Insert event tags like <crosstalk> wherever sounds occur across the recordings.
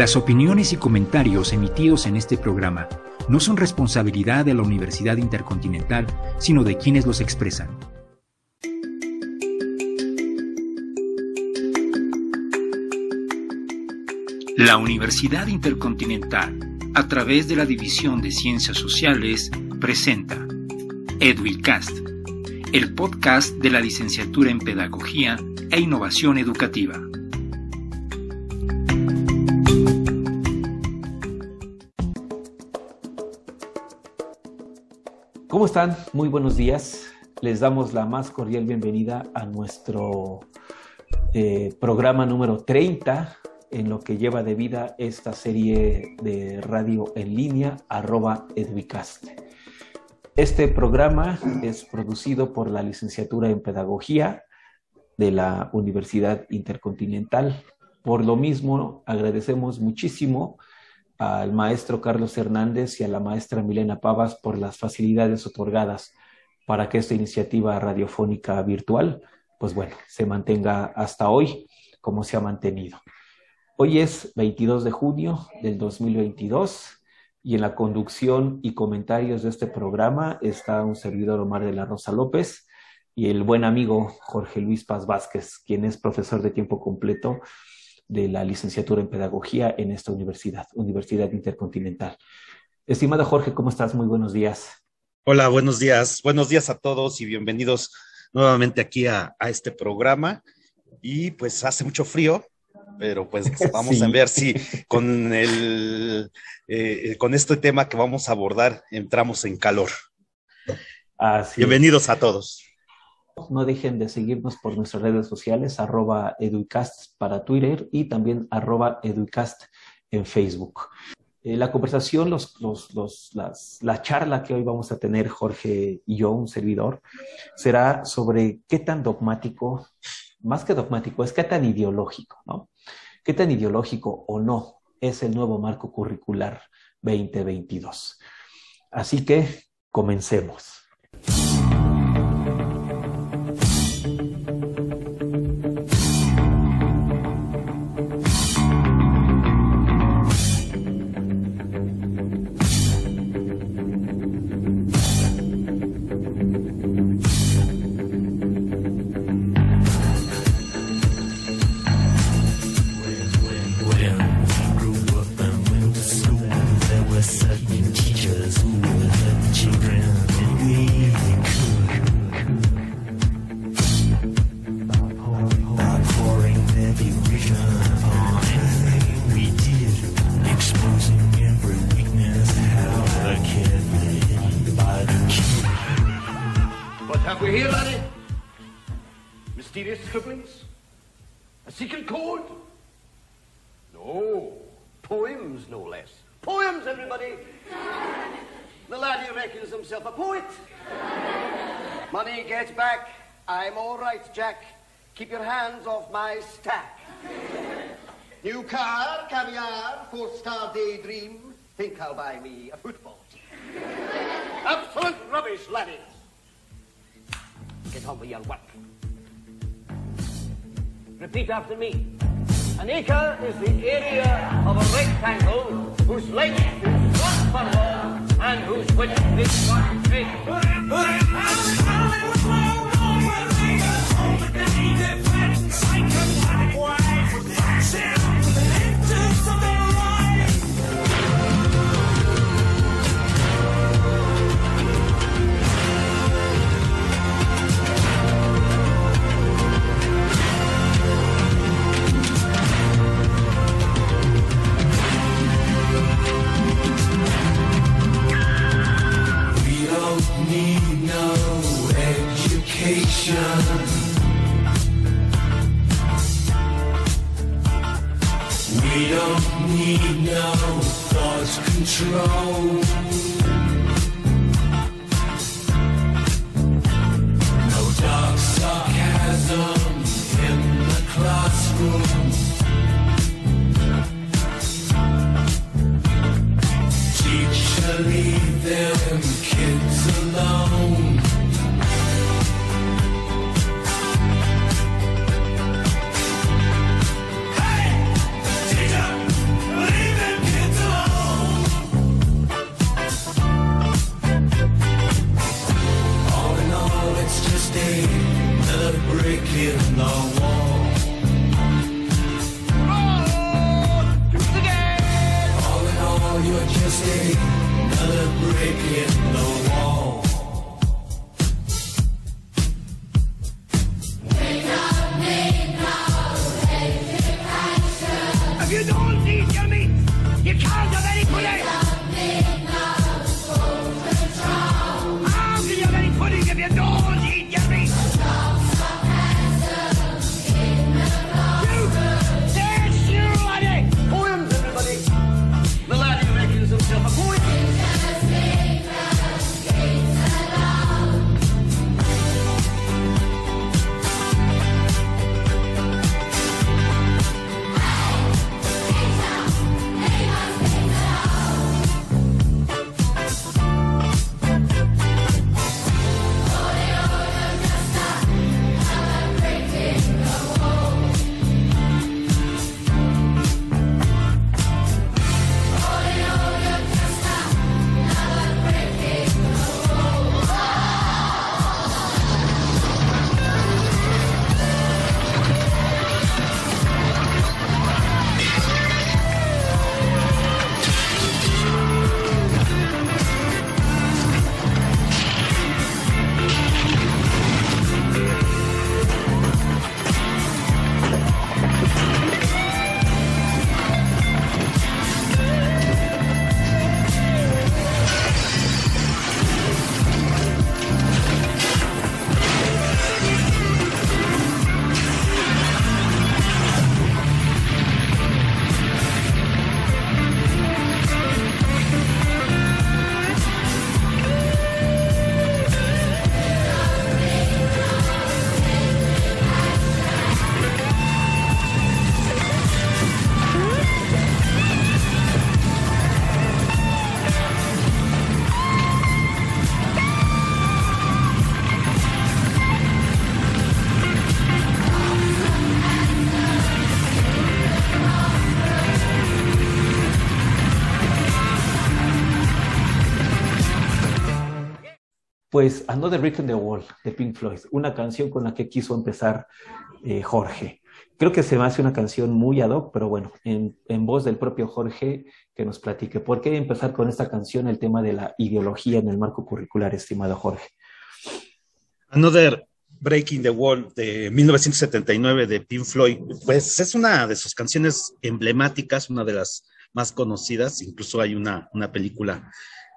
Las opiniones y comentarios emitidos en este programa no son responsabilidad de la Universidad Intercontinental, sino de quienes los expresan. La Universidad Intercontinental, a través de la División de Ciencias Sociales, presenta Edwilcast, el podcast de la licenciatura en Pedagogía e Innovación Educativa. ¿Cómo están? Muy buenos días. Les damos la más cordial bienvenida a nuestro eh, programa número 30 en lo que lleva de vida esta serie de radio en línea, arroba Edwicast. Este programa es producido por la licenciatura en Pedagogía de la Universidad Intercontinental. Por lo mismo, agradecemos muchísimo al maestro Carlos Hernández y a la maestra Milena Pavas por las facilidades otorgadas para que esta iniciativa radiofónica virtual, pues bueno, se mantenga hasta hoy como se ha mantenido. Hoy es 22 de junio del 2022 y en la conducción y comentarios de este programa está un servidor Omar de la Rosa López y el buen amigo Jorge Luis Paz Vázquez, quien es profesor de tiempo completo de la licenciatura en Pedagogía en esta universidad, Universidad Intercontinental. Estimado Jorge, ¿cómo estás? Muy buenos días. Hola, buenos días. Buenos días a todos y bienvenidos nuevamente aquí a, este programa. Y pues hace mucho frío, pero pues <laughs> vamos a ver si con el eh, con este tema que vamos a abordar entramos en calor. Bienvenidos a todos. No dejen de seguirnos por nuestras redes sociales, arroba educast para Twitter y también arroba educast en Facebook. Eh, la conversación, los, los, los, las, la charla que hoy vamos a tener Jorge y yo, un servidor, será sobre qué tan dogmático, más que dogmático, es qué tan ideológico, ¿no? ¿Qué tan ideológico o no es el nuevo marco curricular 2022? Así que comencemos. I'll buy me a football. Absolute rubbish, laddies. Get on with your work. Repeat after me. An acre is the area of a rectangle whose length is one furlong and whose width is one cubit. need no education. We don't need no thought control. Pues Another Brick in the Wall de Pink Floyd, una canción con la que quiso empezar eh, Jorge. Creo que se me hace una canción muy ad hoc, pero bueno, en, voz del propio Jorge que nos platique. ¿Por qué empezar con esta canción el tema de la ideología en el marco curricular, estimado Jorge? Another Breaking the Wall de 1979 de Pink Floyd, pues es una de sus canciones emblemáticas, una de las más conocidas, incluso hay una, una película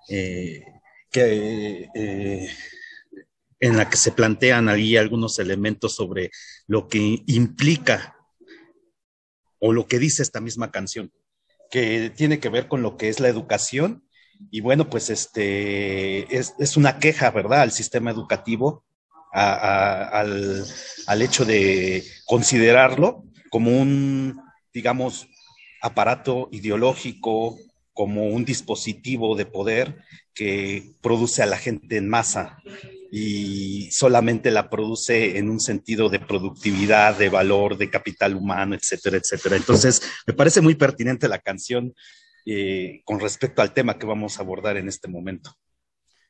eh, que, eh, en la que se plantean ahí algunos elementos sobre lo que implica o lo que dice esta misma canción, que tiene que ver con lo que es la educación. Y bueno, pues este es, es una queja, ¿verdad?, al sistema educativo, al, al hecho de considerarlo como un, digamos, aparato ideológico, como un dispositivo de poder que produce a la gente en masa y solamente la produce en un sentido de productividad, de valor, de capital humano, etcétera, etcétera. Entonces, me parece muy pertinente la canción eh, con respecto al tema que vamos a abordar en este momento.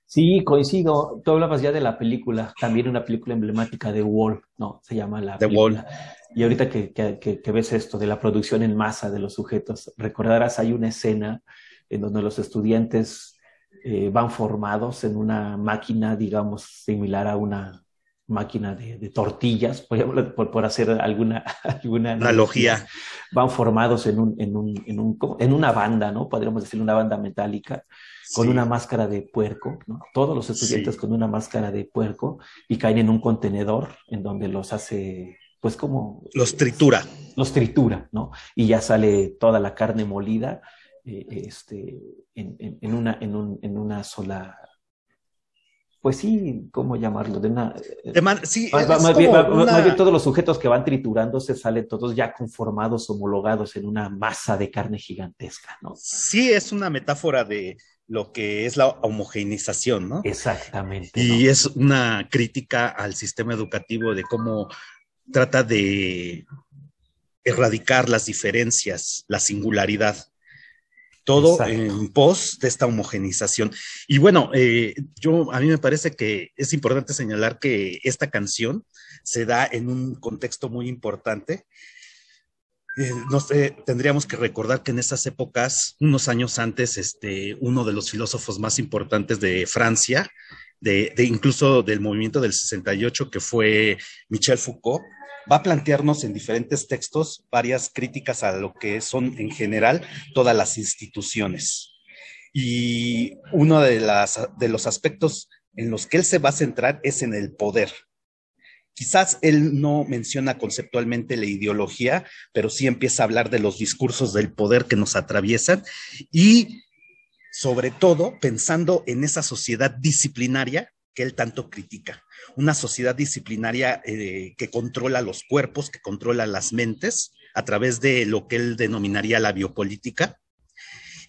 Sí, coincido. Tú hablabas ya de la película, también una película emblemática de Wall, ¿no? Se llama la The película. Wall. Y ahorita que, que, que, ves esto de la producción en masa de los sujetos, recordarás, hay una escena en donde los estudiantes eh, van formados en una máquina, digamos, similar a una máquina de, de tortillas, por, por, por, hacer alguna, <laughs> alguna analogía. Van formados en, un, en, un, en, un, en una banda, ¿no? Podríamos decir una banda metálica, con sí. una máscara de puerco, ¿no? Todos los estudiantes sí. con una máscara de puerco y caen en un contenedor en donde los hace, pues como... Los tritura. Los tritura, ¿no? Y ya sale toda la carne molida eh, este, en, en, en, una, en, un, en una sola pues sí, ¿cómo llamarlo? De una, de man, sí, más, más, bien, una... más, bien, todos los sujetos que van triturándose salen todos ya conformados, homologados en una masa de carne gigantesca, ¿no? Sí, es una metáfora de lo que es la homogeneización, ¿no? Exactamente. Y ¿no? es una crítica al sistema educativo de cómo trata de erradicar las diferencias, la singularidad todo Exacto. en pos de esta homogenización. Y bueno, eh, yo a mí me parece que es importante señalar que esta canción se da en un contexto muy importante. Eh, no sé, tendríamos que recordar que en esas épocas, unos años antes, este, uno de los filósofos más importantes de Francia, de, de incluso del movimiento del 68, que fue Michel Foucault, va a plantearnos en diferentes textos varias críticas a lo que son en general todas las instituciones. Y uno de, los aspectos en los que él se va a centrar es en el poder. Quizás él no menciona conceptualmente la ideología, pero sí empieza a hablar de los discursos del poder que nos atraviesan y sobre todo pensando en esa sociedad disciplinaria que él tanto critica. Una sociedad disciplinaria eh, que controla los cuerpos, que controla las mentes a través de lo que él denominaría la biopolítica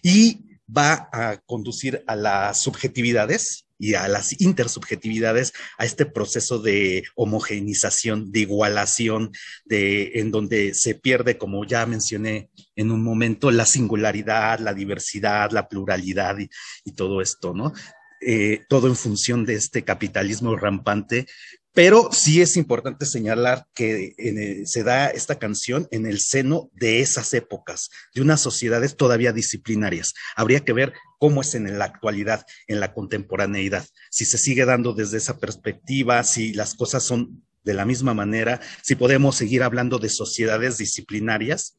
y va a conducir a las subjetividades y a las intersubjetividades, a este proceso de homogenización, de igualación, de, en donde se pierde, como ya mencioné en un momento, la singularidad, la diversidad, la pluralidad y, y todo esto, ¿no? Eh, todo en función de este capitalismo rampante pero sí es importante señalar que se da esta canción en el seno de esas épocas, de unas sociedades todavía disciplinarias. Habría que ver cómo es en la actualidad, en la contemporaneidad, si se sigue dando desde esa perspectiva, si las cosas son de la misma manera, si podemos seguir hablando de sociedades disciplinarias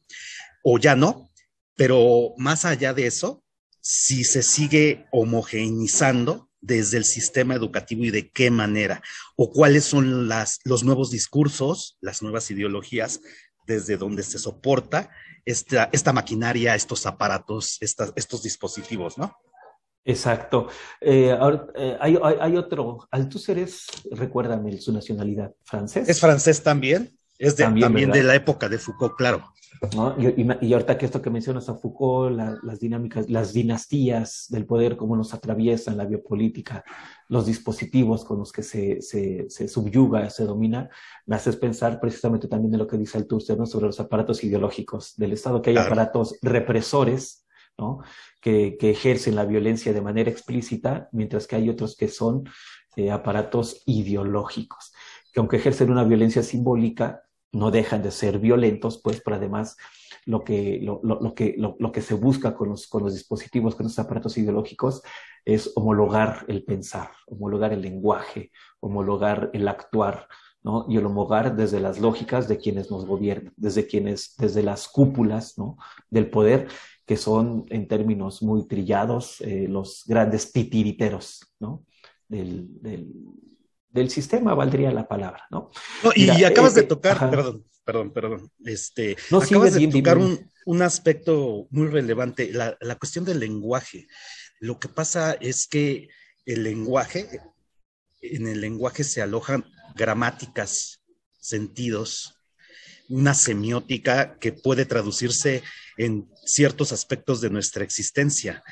o ya no, pero más allá de eso, si se sigue homogeneizando desde el sistema educativo y de qué manera, o cuáles son las, los nuevos discursos, las nuevas ideologías desde donde se soporta esta, esta maquinaria, estos aparatos, estos dispositivos, ¿no? Exacto. Eh, eh, hay, hay, otro, Althusser es, recuérdame su nacionalidad, francés. Es francés también, es de, también de la época de Foucault, claro. Y, ahorita que esto que mencionas a Foucault, las dinámicas, las dinastías del poder, cómo nos atraviesan la biopolítica, los dispositivos con los que se, se, se subyuga, se domina, me haces pensar precisamente también de lo que dice el ¿no? sobre los aparatos ideológicos del Estado, que hay aparatos represores ¿no? que, que, ejercen la violencia de manera explícita, mientras que hay otros que son eh, aparatos ideológicos, que aunque ejercen una violencia simbólica, no dejan de ser violentos, pues, pero además lo que, lo, lo, que, lo, que se busca con los, con los dispositivos, con los aparatos ideológicos, es homologar el pensar, homologar el lenguaje, homologar el actuar, ¿no? Y el homologar desde las lógicas de quienes nos gobiernan, desde quienes, desde las cúpulas, ¿no? Del poder, que son, en términos muy trillados, eh, los grandes titiriteros, ¿no? Del, del sistema valdría la palabra, ¿no? y, acabas de eh, tocar, perdón, perdón, perdón, este, acabas de tocar un, un, aspecto muy relevante, la, la cuestión del lenguaje. Lo que pasa es que el lenguaje, en el lenguaje se alojan gramáticas, sentidos, una semiótica que puede traducirse en ciertos aspectos de nuestra existencia.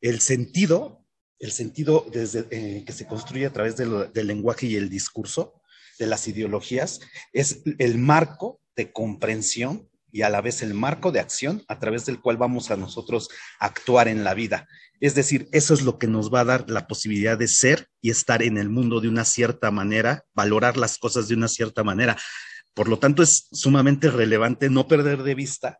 El sentido el sentido desde, eh, que se construye a través del lenguaje y el discurso, de las ideologías, es el marco de comprensión y a la vez el marco de acción a través del cual vamos a nosotros actuar en la vida. Es decir, eso es lo que nos va a dar la posibilidad de ser y estar en el mundo de una cierta manera, valorar las cosas de una cierta manera. Por lo tanto, es sumamente relevante no perder de vista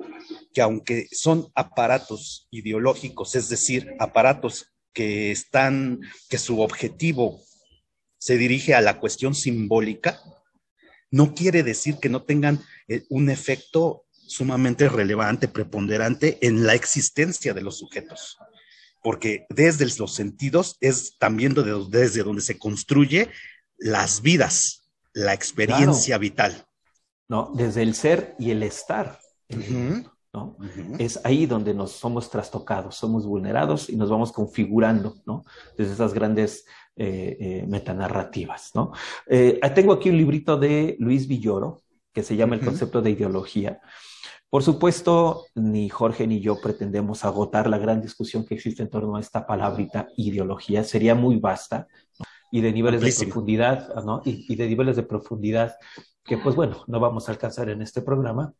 que aunque son aparatos ideológicos, es decir, aparatos que están, que su objetivo se dirige a la cuestión simbólica, no quiere decir que no tengan eh, un efecto sumamente relevante, preponderante en la existencia de los sujetos. Porque desde los sentidos es también desde donde se construye las vidas, la experiencia vital. No, desde el ser y el estar. Es ahí donde nos somos trastocados, somos vulnerados y nos vamos configurando, ¿no? Desde esas grandes eh, eh, metanarrativas, ¿no? Eh, tengo aquí un librito de Luis Villoro que se llama El concepto de ideología. Por supuesto, ni Jorge ni yo pretendemos agotar la gran discusión que existe en torno a esta palabrita ideología. Sería muy vasta y de niveles de profundidad, ¿no? y de niveles de profundidad que, pues bueno, no vamos a alcanzar en este programa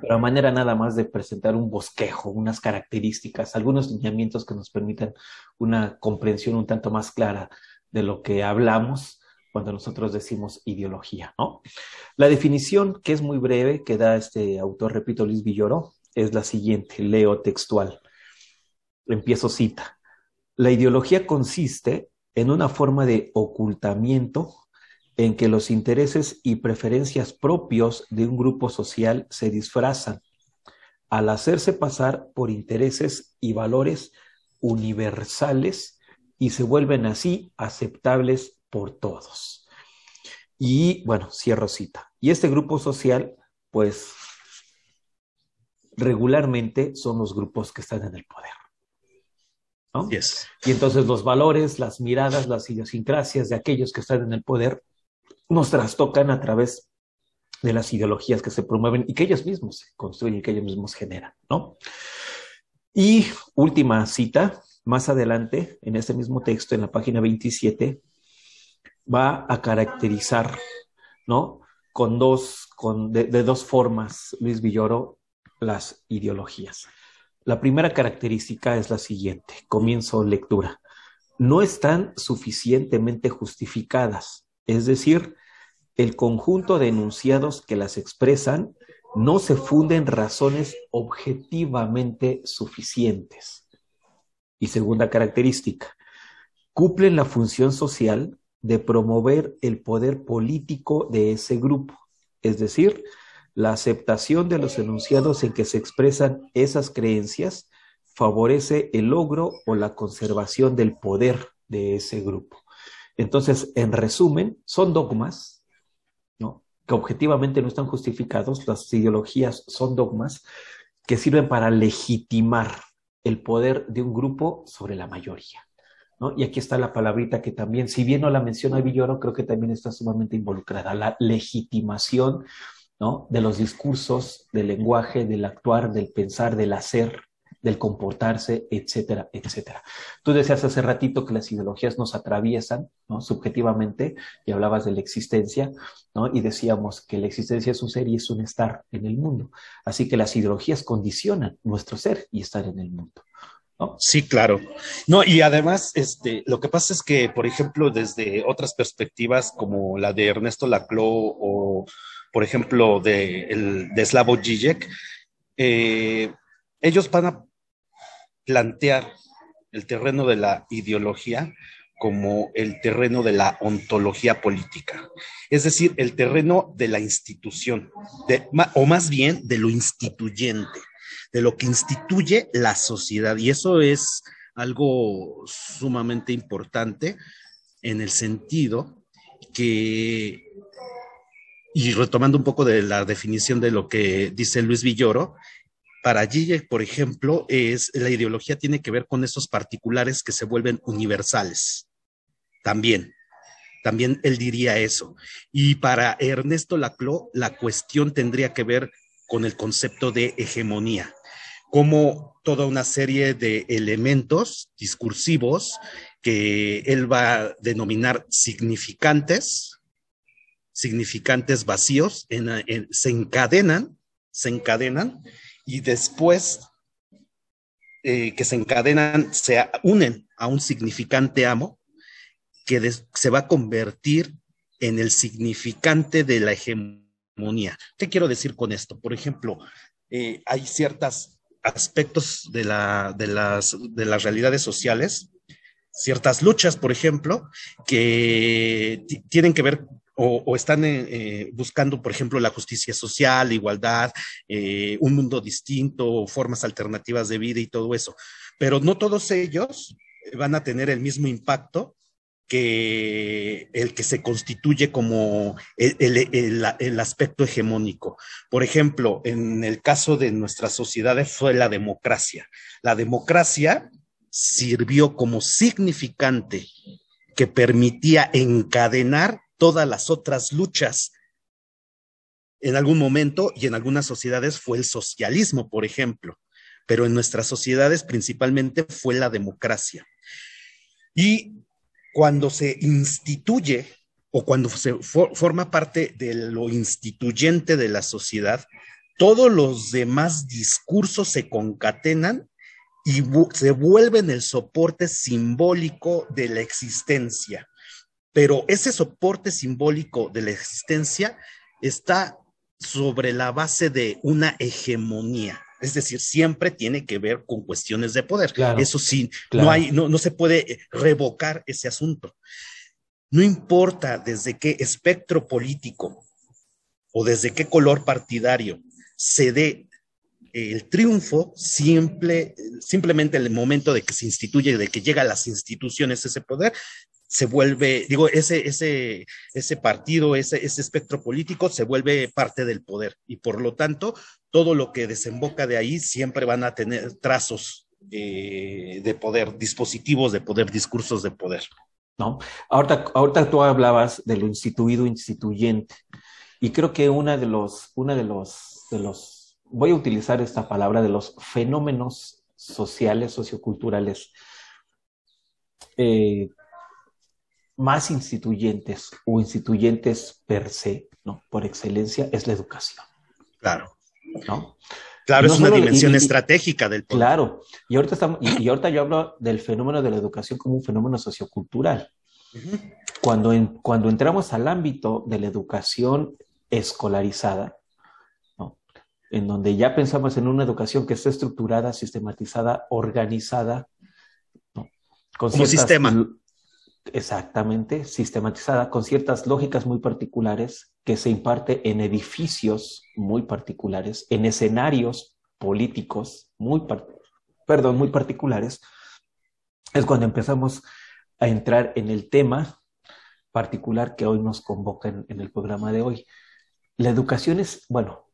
pero a manera nada más de presentar un bosquejo, unas características, algunos lineamientos que nos permitan una comprensión un tanto más clara de lo que hablamos cuando nosotros decimos ideología, ¿no? La definición, que es muy breve, que da este autor, repito, Luis Villoro, es la siguiente, leo textual. Empiezo cita. La ideología consiste en una forma de ocultamiento en que los intereses y preferencias propios de un grupo social se disfrazan al hacerse pasar por intereses y valores universales y se vuelven así aceptables por todos. Y bueno, cierro cita. Y este grupo social, pues regularmente son los grupos que están en el poder. ¿no? Y entonces los valores, las miradas, las idiosincrasias de aquellos que están en el poder nos trastocan a través de las ideologías que se promueven y que ellos mismos construyen y que ellos mismos generan, ¿no? Y última cita, más adelante, en este mismo texto, en la página 27, va a caracterizar, ¿no? Con dos, con, de, de dos formas, Luis Villoro, las ideologías. La primera característica es la siguiente, comienzo lectura. No están suficientemente justificadas, es decir, el conjunto de enunciados que las expresan no se funden razones objetivamente suficientes. Y segunda característica, cumplen la función social de promover el poder político de ese grupo, es decir, la aceptación de los enunciados en que se expresan esas creencias favorece el logro o la conservación del poder de ese grupo. Entonces, en resumen, son dogmas, ¿no? que objetivamente no están justificados, las ideologías son dogmas que sirven para legitimar el poder de un grupo sobre la mayoría. ¿no? Y aquí está la palabrita que también, si bien no la menciona Villoro, creo que también está sumamente involucrada, la legitimación ¿no? De los discursos, del lenguaje, del actuar, del pensar, del hacer, del comportarse, etcétera, etcétera. Tú decías hace ratito que las ideologías nos atraviesan, ¿no? Subjetivamente, y hablabas de la existencia, ¿no? Y decíamos que la existencia es un ser y es un estar en el mundo. Así que las ideologías condicionan nuestro ser y estar en el mundo. Sí, claro. No, y además, este, lo que pasa es que, por ejemplo, desde otras perspectivas como la de Ernesto Laclau o por ejemplo, de, el, de Slavoj Žižek, eh, ellos van a plantear el terreno de la ideología como el terreno de la ontología política, es decir, el terreno de la institución, o más bien de lo instituyente, de lo que instituye la sociedad. Y eso es algo sumamente importante en el sentido que y retomando un poco de la definición de lo que dice Luis Villoro, para Gille, por ejemplo, es la ideología tiene que ver con esos particulares que se vuelven universales. También, también él diría eso. Y para Ernesto Laclau, la cuestión tendría que ver con el concepto de hegemonía, como toda una serie de elementos discursivos que él va a denominar significantes, significantes vacíos se encadenan, se encadenan y después eh, que se encadenan se unen a un significante amo que se va a convertir en el significante de la hegemonía. ¿Qué quiero decir con esto? Por ejemplo, eh, hay ciertos aspectos de, la, de, las, de las realidades sociales, ciertas luchas, por ejemplo, que tienen que ver o, están eh, buscando, por ejemplo, la justicia social, igualdad, eh, un mundo distinto, formas alternativas de vida y todo eso. Pero no todos ellos van a tener el mismo impacto que el que se constituye como el, aspecto hegemónico. Por ejemplo, en el caso de nuestras sociedades fue la democracia. La democracia sirvió como significante que permitía encadenar todas las otras luchas. En algún momento y en algunas sociedades fue el socialismo, por ejemplo, pero en nuestras sociedades principalmente fue la democracia. Y cuando se instituye o cuando se forma parte de lo instituyente de la sociedad, todos los demás discursos se concatenan y se vuelven el soporte simbólico de la existencia pero ese soporte simbólico de la existencia está sobre la base de una hegemonía. Es decir, siempre tiene que ver con cuestiones de poder. Eso sí, no hay, no, no se puede revocar ese asunto. no importa desde qué espectro político o desde qué color partidario se dé el triunfo, simple, simplemente en el momento de que se instituye, de que llega a las instituciones ese poder, se vuelve, digo, ese, ese, ese partido, ese, ese espectro político se vuelve parte del poder y por lo tanto todo lo que desemboca de ahí siempre van a tener trazos eh, de poder, dispositivos de poder, discursos de poder. ¿No? Ahorita, tú hablabas de lo instituido instituyente y creo que una de los, una de los, de los, voy a utilizar esta palabra, de los fenómenos sociales, socioculturales eh, más instituyentes o instituyentes per se, ¿no? Por excelencia, es la educación. Claro. ¿No? Claro, es una dimensión estratégica del poder. Claro, y ahorita, estamos, y, ahorita yo hablo del fenómeno de la educación como un fenómeno sociocultural. cuando, cuando entramos al ámbito de la educación escolarizada, ¿no? en donde ya pensamos en una educación que esté estructurada, sistematizada, organizada, ¿no? como sistema. Exactamente, sistematizada con ciertas lógicas muy particulares que se imparte en edificios muy particulares, en escenarios políticos muy, perdón, muy particulares, es cuando empezamos a entrar en el tema particular que hoy nos convoca en, el programa de hoy. La educación es, bueno,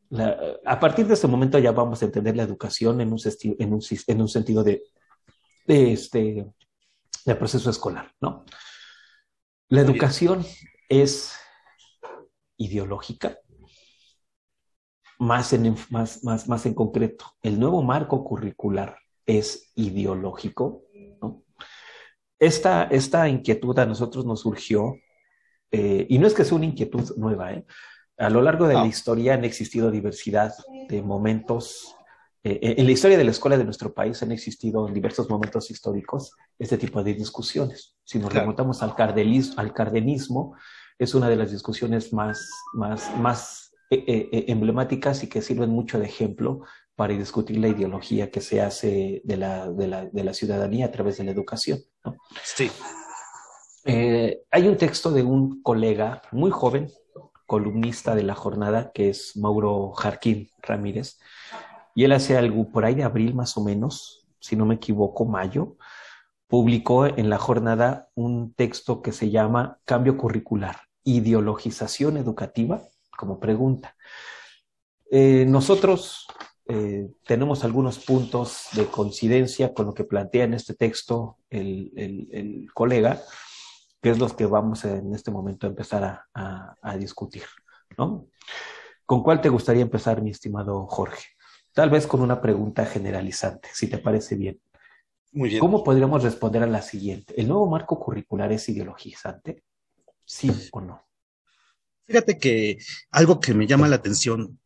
a partir de este momento ya vamos a entender la educación en un, en un, en un sentido de, de, este, del proceso escolar, ¿no? La educación es ideológica, más en, más, más, más en concreto, el nuevo marco curricular es ideológico. ¿no? Esta, esta inquietud a nosotros nos surgió, eh, y no es que sea una inquietud nueva, ¿eh? a lo largo de la historia han existido diversidad de momentos eh, eh, en la historia de la escuela de nuestro país han existido en diversos momentos históricos este tipo de discusiones. Si nos remontamos al, al cardenismo, es una de las discusiones más, más, más eh, emblemáticas y que sirven mucho de ejemplo para discutir la ideología que se hace de la, de la, de la ciudadanía a través de la educación. ¿no? Sí. hay un texto de un colega muy joven, columnista de la jornada, que es Mauro Jarquín Ramírez, y él hace algo por ahí de abril más o menos, si no me equivoco, mayo, publicó en la jornada un texto que se llama Cambio curricular, ideologización educativa, como pregunta. Eh, nosotros eh, tenemos algunos puntos de coincidencia con lo que plantea en este texto el, colega, que es los que vamos en este momento a empezar a, a discutir. ¿no? ¿Con cuál te gustaría empezar, mi estimado Jorge? Tal vez con una pregunta generalizante, si te parece bien. Muy bien. ¿Cómo podríamos responder a la siguiente? ¿El nuevo marco curricular es ideologizante? ¿Sí o no? Fíjate que algo que me llama la atención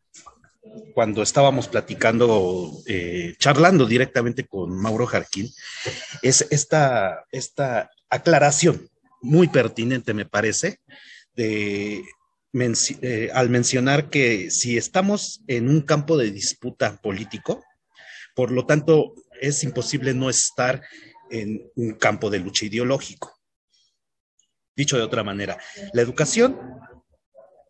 cuando estábamos platicando, eh, charlando directamente con Mauro Jarquín, es esta, esta aclaración muy pertinente, me parece, de eh, al mencionar que si estamos en un campo de disputa político, por lo tanto, es imposible no estar en un campo de lucha ideológico. Dicho de otra manera, la educación,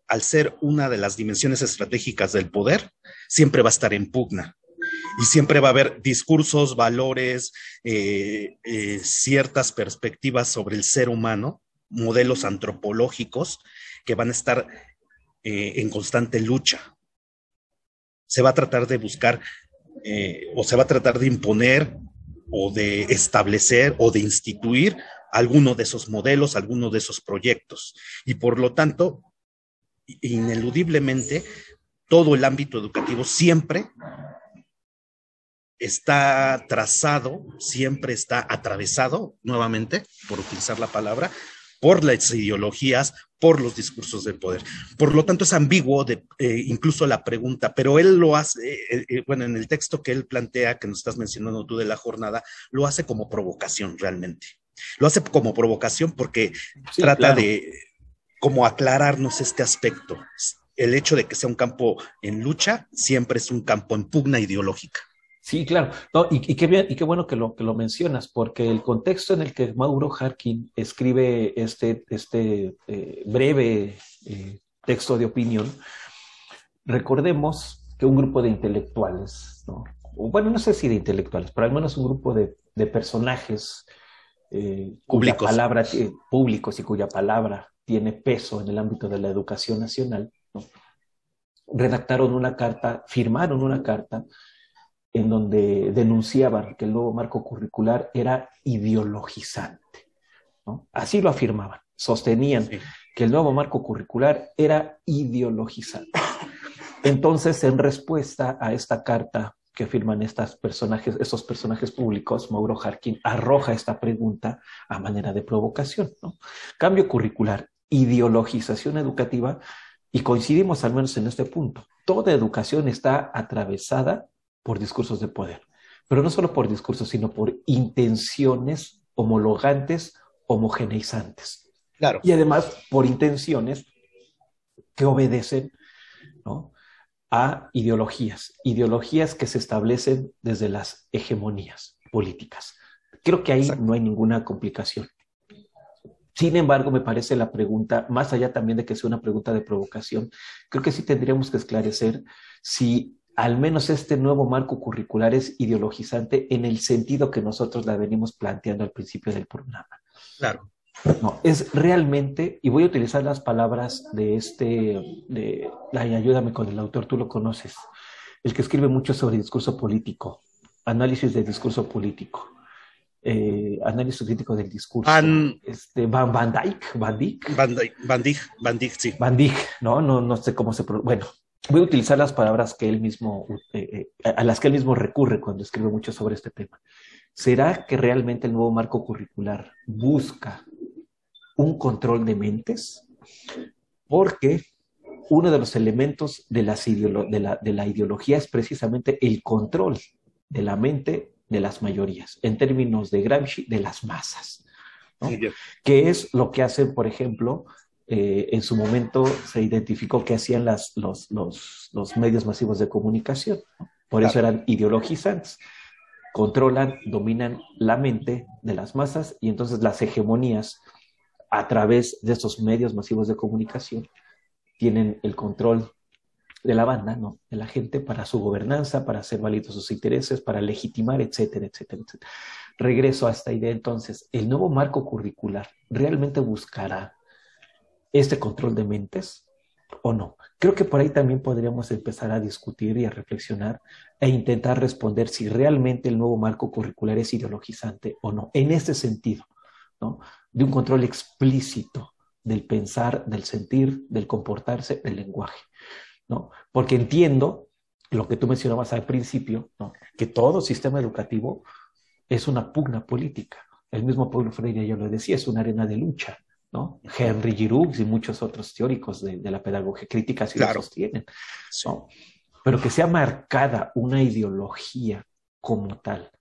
al ser una de las dimensiones estratégicas del poder, siempre va a estar en pugna. Y siempre va a haber discursos, valores, eh, eh, ciertas perspectivas sobre el ser humano, modelos antropológicos que van a estar eh, en constante lucha. Se va a tratar de buscar eh, o se va a tratar de imponer o de establecer o de instituir alguno de esos modelos, alguno de esos proyectos. Y por lo tanto, ineludiblemente, todo el ámbito educativo siempre está trazado, siempre está atravesado, nuevamente, por utilizar la palabra, por las ideologías, por los discursos del poder. Por lo tanto, es ambiguo de, eh, incluso la pregunta, pero él lo hace, eh, eh, bueno, en el texto que él plantea, que nos estás mencionando tú de la jornada, lo hace como provocación realmente. Lo hace como provocación porque trata de como aclararnos este aspecto. El hecho de que sea un campo en lucha siempre es un campo en pugna ideológica. Sí, claro. y, qué bien, y qué bueno que lo, que lo mencionas, porque el contexto en el que Mauro Harkin escribe este, este eh, breve eh, texto de opinión, recordemos que un grupo de intelectuales, ¿no? bueno, no sé si de intelectuales, pero al menos un grupo de, personajes eh, cuya palabra, públicos y cuya palabra tiene peso en el ámbito de la educación nacional, redactaron una carta, firmaron una carta en donde denunciaban que el nuevo marco curricular era ideologizante. Así lo afirmaban, sostenían que el nuevo marco curricular era ideologizante. Entonces, en respuesta a esta carta que firman estos personajes, esos personajes públicos, Mauro Harkin arroja esta pregunta a manera de provocación. Cambio curricular, ideologización educativa, y coincidimos al menos en este punto. Toda educación está atravesada por discursos de poder, pero no solo por discursos, sino por intenciones homologantes, homogeneizantes. Claro. Y además por intenciones que obedecen a ideologías, ideologías que se establecen desde las hegemonías políticas. Creo que ahí no hay ninguna complicación. Sin embargo, me parece la pregunta, más allá también de que sea una pregunta de provocación, creo que sí tendríamos que esclarecer si al menos este nuevo marco curricular es ideologizante en el sentido que nosotros la venimos planteando al principio del programa. Claro. No, es realmente, y voy a utilizar las palabras de este, de, ay, ayúdame con el autor, tú lo conoces, el que escribe mucho sobre discurso político, análisis de discurso político, eh, análisis crítico del discurso. Van, este, Van, Van Dyck, Van Dyck. Van Dyck, Van Dyck, Van Dyck, sí. Van Dyck, no, no, no sé cómo se pronuncia. Bueno, voy a utilizar las palabras que él mismo, eh, eh, a las que él mismo recurre cuando escribe mucho sobre este tema. ¿Será que realmente el nuevo marco curricular busca un control de mentes? Porque uno de los elementos de, de, la, ideología es precisamente el control de la mente de las mayorías, en términos de Gramsci, de las masas. ¿no? ¿Qué es lo que hacen, por ejemplo, eh, en su momento se identificó que hacían las, los, los, los, medios masivos de comunicación. Por eso eran ideologizantes. Controlan, dominan la mente de las masas y entonces las hegemonías a través de estos medios masivos de comunicación tienen el control de la banda, ¿no? De la gente para su gobernanza, para hacer válidos sus intereses, para legitimar, etcétera, etcétera, etcétera. Regreso a esta idea entonces, el nuevo marco curricular realmente buscará este control de mentes o no. Creo que por ahí también podríamos empezar a discutir y a reflexionar e intentar responder si realmente el nuevo marco curricular es ideologizante o no, en este sentido, ¿no? De un control explícito del pensar, del sentir, del comportarse, del lenguaje, ¿no? Porque entiendo lo que tú mencionabas al principio, ¿no? Que todo sistema educativo es una pugna política. El mismo Pablo Freire ya lo decía, es una arena de lucha, ¿no? Henry Giroux y muchos otros teóricos de, la pedagogía crítica sí lo sostienen, Pero que sea marcada una ideología como tal,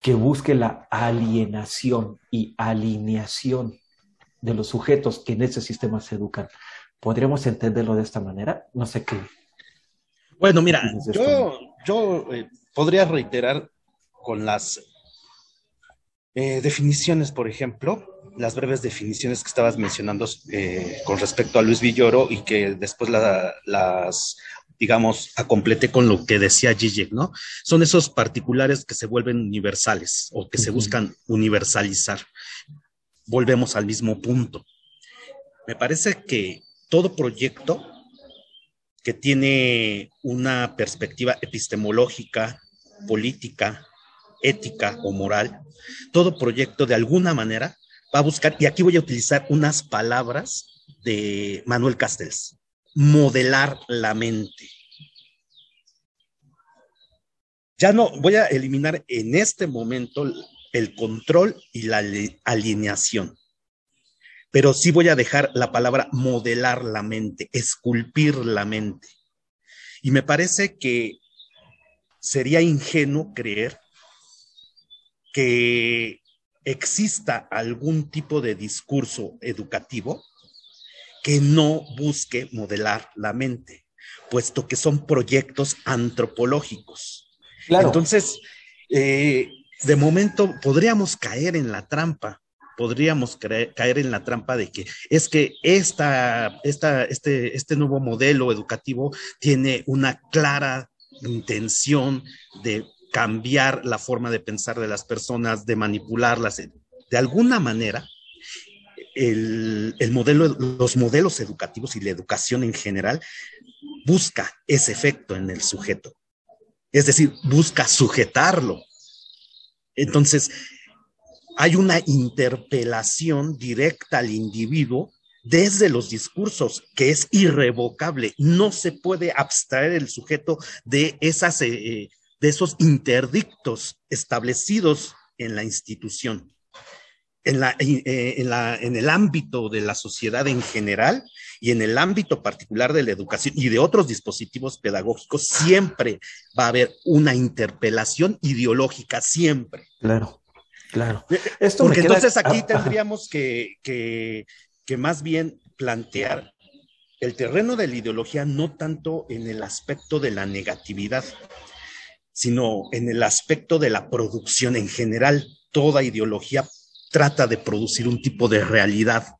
que busque la alienación y alineación de los sujetos que en ese sistema se educan. ¿Podríamos entenderlo de esta manera? No sé qué. Bueno, mira, yo, yo eh, podría reiterar con las eh, definiciones, por ejemplo, las breves definiciones que estabas mencionando eh, con respecto a Luis Villoro y que después las, digamos, completé con lo que decía Zizek, ¿no? Son esos particulares que se vuelven universales o que se buscan universalizar. Volvemos al mismo punto. Me parece que todo proyecto que tiene una perspectiva epistemológica, política, ética o moral, todo proyecto de alguna manera va a buscar, y aquí voy a utilizar unas palabras de Manuel Castells, modelar la mente. Ya no, voy a eliminar en este momento el control y la alineación, pero sí voy a dejar la palabra modelar la mente, esculpir la mente. Y me parece que sería ingenuo creer que exista algún tipo de discurso educativo que no busque modelar la mente, puesto que son proyectos antropológicos. Entonces, eh, de momento podríamos caer en la trampa podríamos caer en la trampa de que es que esta, esta, este, este nuevo modelo educativo tiene una clara intención de cambiar la forma de pensar de las personas, de manipularlas. De alguna manera, el, el modelo, los modelos educativos y la educación en general busca ese efecto en el sujeto. Es decir, busca sujetarlo. Entonces, hay una interpelación directa al individuo desde los discursos, que es irrevocable. No se puede abstraer el sujeto de, esas, eh, de esos interdictos establecidos en la institución. En, la, eh, en, la, en el ámbito de la sociedad en general y en el ámbito particular de la educación y de otros dispositivos pedagógicos, siempre va a haber una interpelación ideológica, siempre. Claro. Claro. Eh, Esto Porque entonces aquí ah, tendríamos que, que, que más bien plantear el terreno de la ideología no tanto en el aspecto de la negatividad, sino en el aspecto de la producción en general. Toda ideología trata de producir un tipo de realidad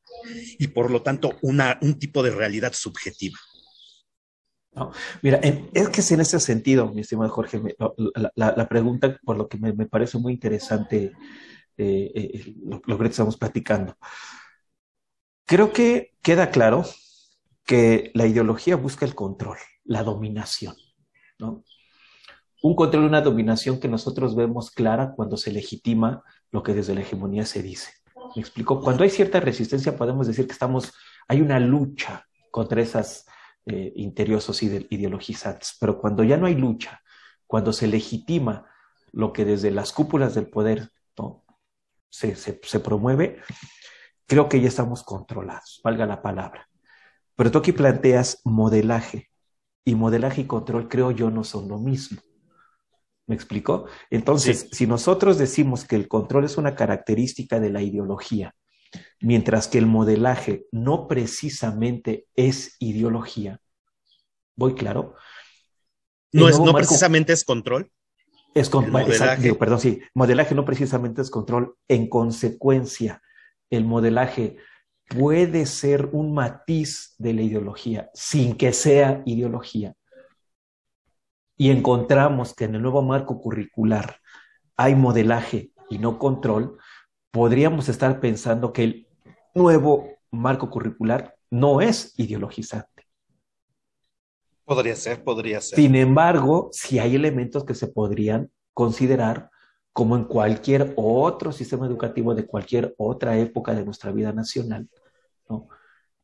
y por lo tanto una, un tipo de realidad subjetiva. mira, es que en ese sentido, mi estimado Jorge, la, pregunta, por lo que me, me parece muy interesante eh, eh, lo, que estamos platicando. Creo que queda claro que la ideología busca el control, la dominación, ¿no? Un control, una dominación que nosotros vemos clara cuando se legitima lo que desde la hegemonía se dice. ¿Me explico? Cuando hay cierta resistencia podemos decir que estamos, hay una lucha contra esas eh, interiosos ideologizantes, pero cuando ya no hay lucha, cuando se legitima lo que desde las cúpulas del poder ¿no? se, se, promueve, creo que ya estamos controlados, valga la palabra. Pero tú aquí planteas modelaje, y modelaje y control creo yo no son lo mismo. ¿Me explico? Entonces, si nosotros decimos que el control es una característica de la ideología, mientras que el modelaje no precisamente es ideología, ¿voy claro? No, es, no precisamente es control. Es con, modelaje. perdón, sí, modelaje no precisamente es control. En consecuencia, el modelaje puede ser un matiz de la ideología sin que sea ideología. Y encontramos que en el nuevo marco curricular hay modelaje y no control, podríamos estar pensando que el nuevo marco curricular no es ideologizante. Podría ser, podría ser. Sin embargo, si hay elementos que se podrían considerar como en cualquier otro sistema educativo de cualquier otra época de nuestra vida nacional,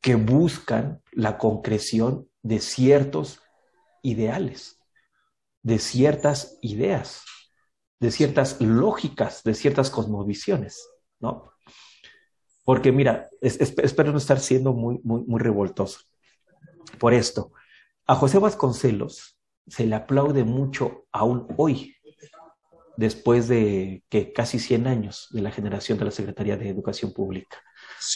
que buscan la concreción de ciertos ideales, de ciertas ideas, de ciertas lógicas, de ciertas cosmovisiones, ¿no? Porque mira, espero no estar siendo muy, muy, muy revoltoso por esto. A José Vasconcelos se le aplaude mucho aún hoy, después de que casi 100 años de la generación de la Secretaría de Educación Pública.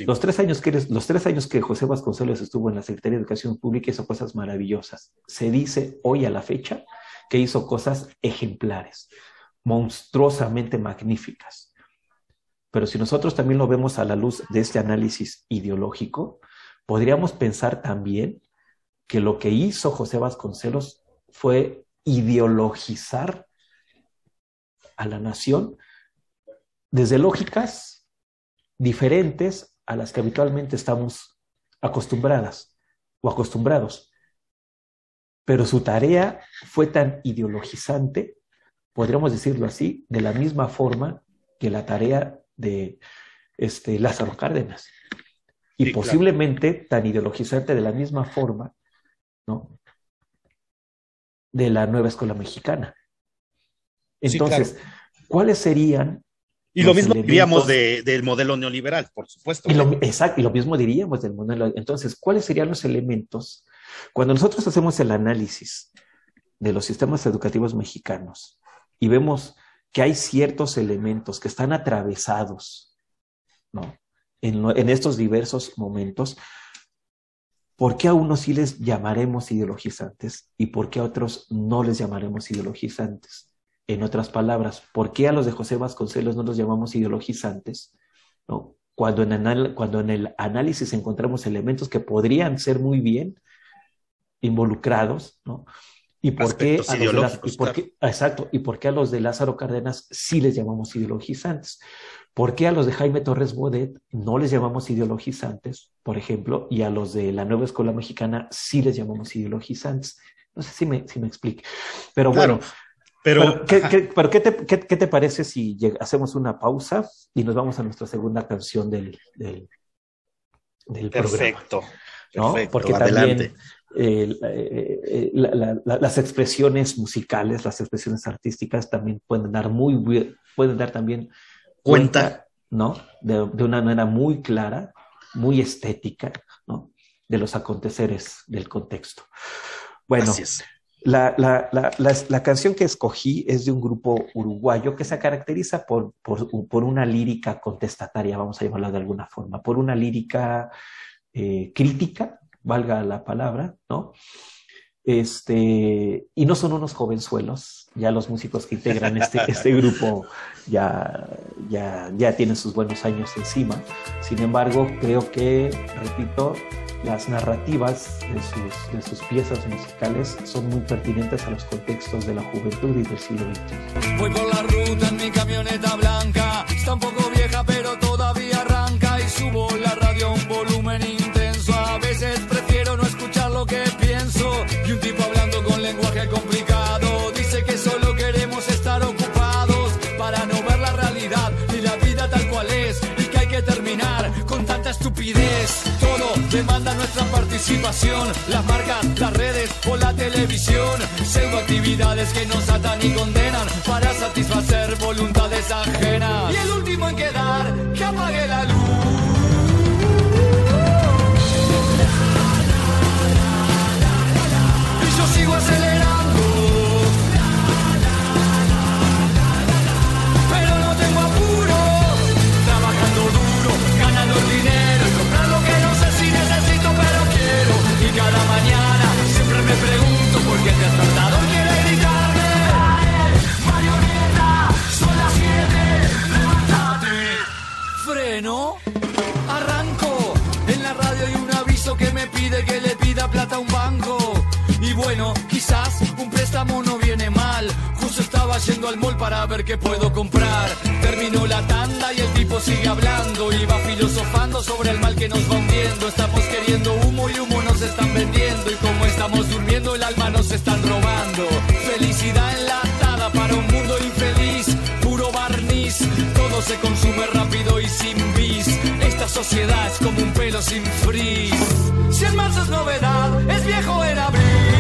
Los, tres años que los tres años que José Vasconcelos estuvo en la Secretaría de Educación Pública hizo cosas maravillosas. Se dice hoy a la fecha que hizo cosas ejemplares, monstruosamente magníficas. Pero si nosotros también lo vemos a la luz de este análisis ideológico, podríamos pensar también que lo que hizo José Vasconcelos fue ideologizar a la nación desde lógicas diferentes a las que habitualmente estamos acostumbradas o acostumbrados. Pero su tarea fue tan ideologizante, podríamos decirlo así, de la misma forma que la tarea de este, Lázaro Cárdenas. Y posiblemente tan ideologizante de la misma forma ¿no? De la nueva escuela mexicana. Entonces, ¿cuáles serían... Y lo mismo diríamos del modelo neoliberal, por supuesto. Y lo, exacto, y lo mismo diríamos del modelo. Entonces, ¿cuáles serían los elementos? Cuando nosotros hacemos el análisis de los sistemas educativos mexicanos y vemos que hay ciertos elementos que están atravesados ¿no? en, en estos diversos momentos, ¿Por qué a unos sí les llamaremos ideologizantes y por qué a otros no les llamaremos ideologizantes? En otras palabras, ¿por qué a los de José Vasconcelos no los llamamos ideologizantes? ¿No? Cuando, en cuando en el análisis encontramos elementos que podrían ser muy bien involucrados, ¿no? ¿Y por, qué a los de y por qué, exacto, ¿y por qué a los de Lázaro Cárdenas sí les llamamos ideologizantes? ¿Por qué a los de Jaime Torres Bodet no les llamamos ideologizantes, por ejemplo, y a los de la nueva escuela mexicana sí les llamamos ideologizantes? No sé si me, si me explique. Pero bueno, pero, ¿qué, te, parece si hacemos una pausa y nos vamos a nuestra segunda canción del, del, perfecto, programa? Perfecto, Porque también eh, eh, las expresiones musicales, las expresiones artísticas también pueden dar muy pueden dar también cuenta, ¿no? De, una manera muy clara, muy estética, ¿no? De los aconteceres del contexto. Bueno, la, la, la, la, canción que escogí es de un grupo uruguayo que se caracteriza por, por, por una lírica contestataria, vamos a llamarla de alguna forma, por una lírica eh, crítica, valga la palabra, ¿no? Este, y no son unos jovenzuelos, ya los músicos que integran este, <laughs> este grupo ya, ya, ya tienen sus buenos años encima. Sin embargo, creo que, repito, las narrativas de sus, de sus piezas musicales son muy pertinentes a los contextos de la juventud y del siglo XX. Voy por la ruta en mi camioneta blanca, estupidez demanda nuestra participación. Las marcas, las redes o la televisión. Pseudo actividades que nos atan y condenan para satisfacer voluntades ajenas. Y el último en quedar, que apague la luz. Freno, arranco. En la radio hay un aviso que me pide que le pida plata a un banco. Y bueno, quizás un préstamo no viene mal. Justo estaba yendo al mall para ver qué puedo comprar. Terminó la tanda y el tipo sigue hablando. Y va filosofando sobre el mal que nos va hundiendo. Estamos queriendo humo y humo nos están vendiendo. Y como estamos durmiendo, el alma nos están robando. Felicidad enlatada para un mundo infeliz. Puro barniz, todo se consume rápido y sin bis. Esta sociedad es como un pelo sin frizz. Si en marzo es novedad, es viejo en abril.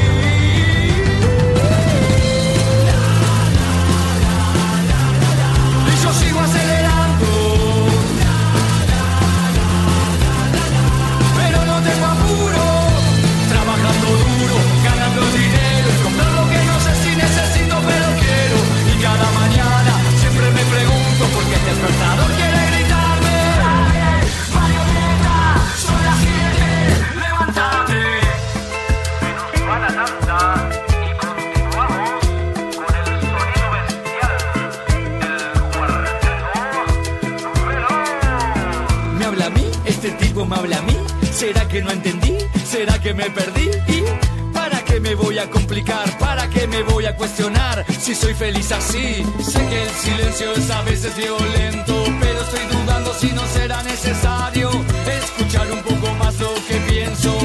¿Será que no entendí? ¿Será que me perdí? ¿Y para qué me voy a complicar? ¿Para qué me voy a cuestionar? Si soy feliz así, sé que el silencio es a veces violento, pero estoy dudando si no será necesario escuchar un poco más lo que pienso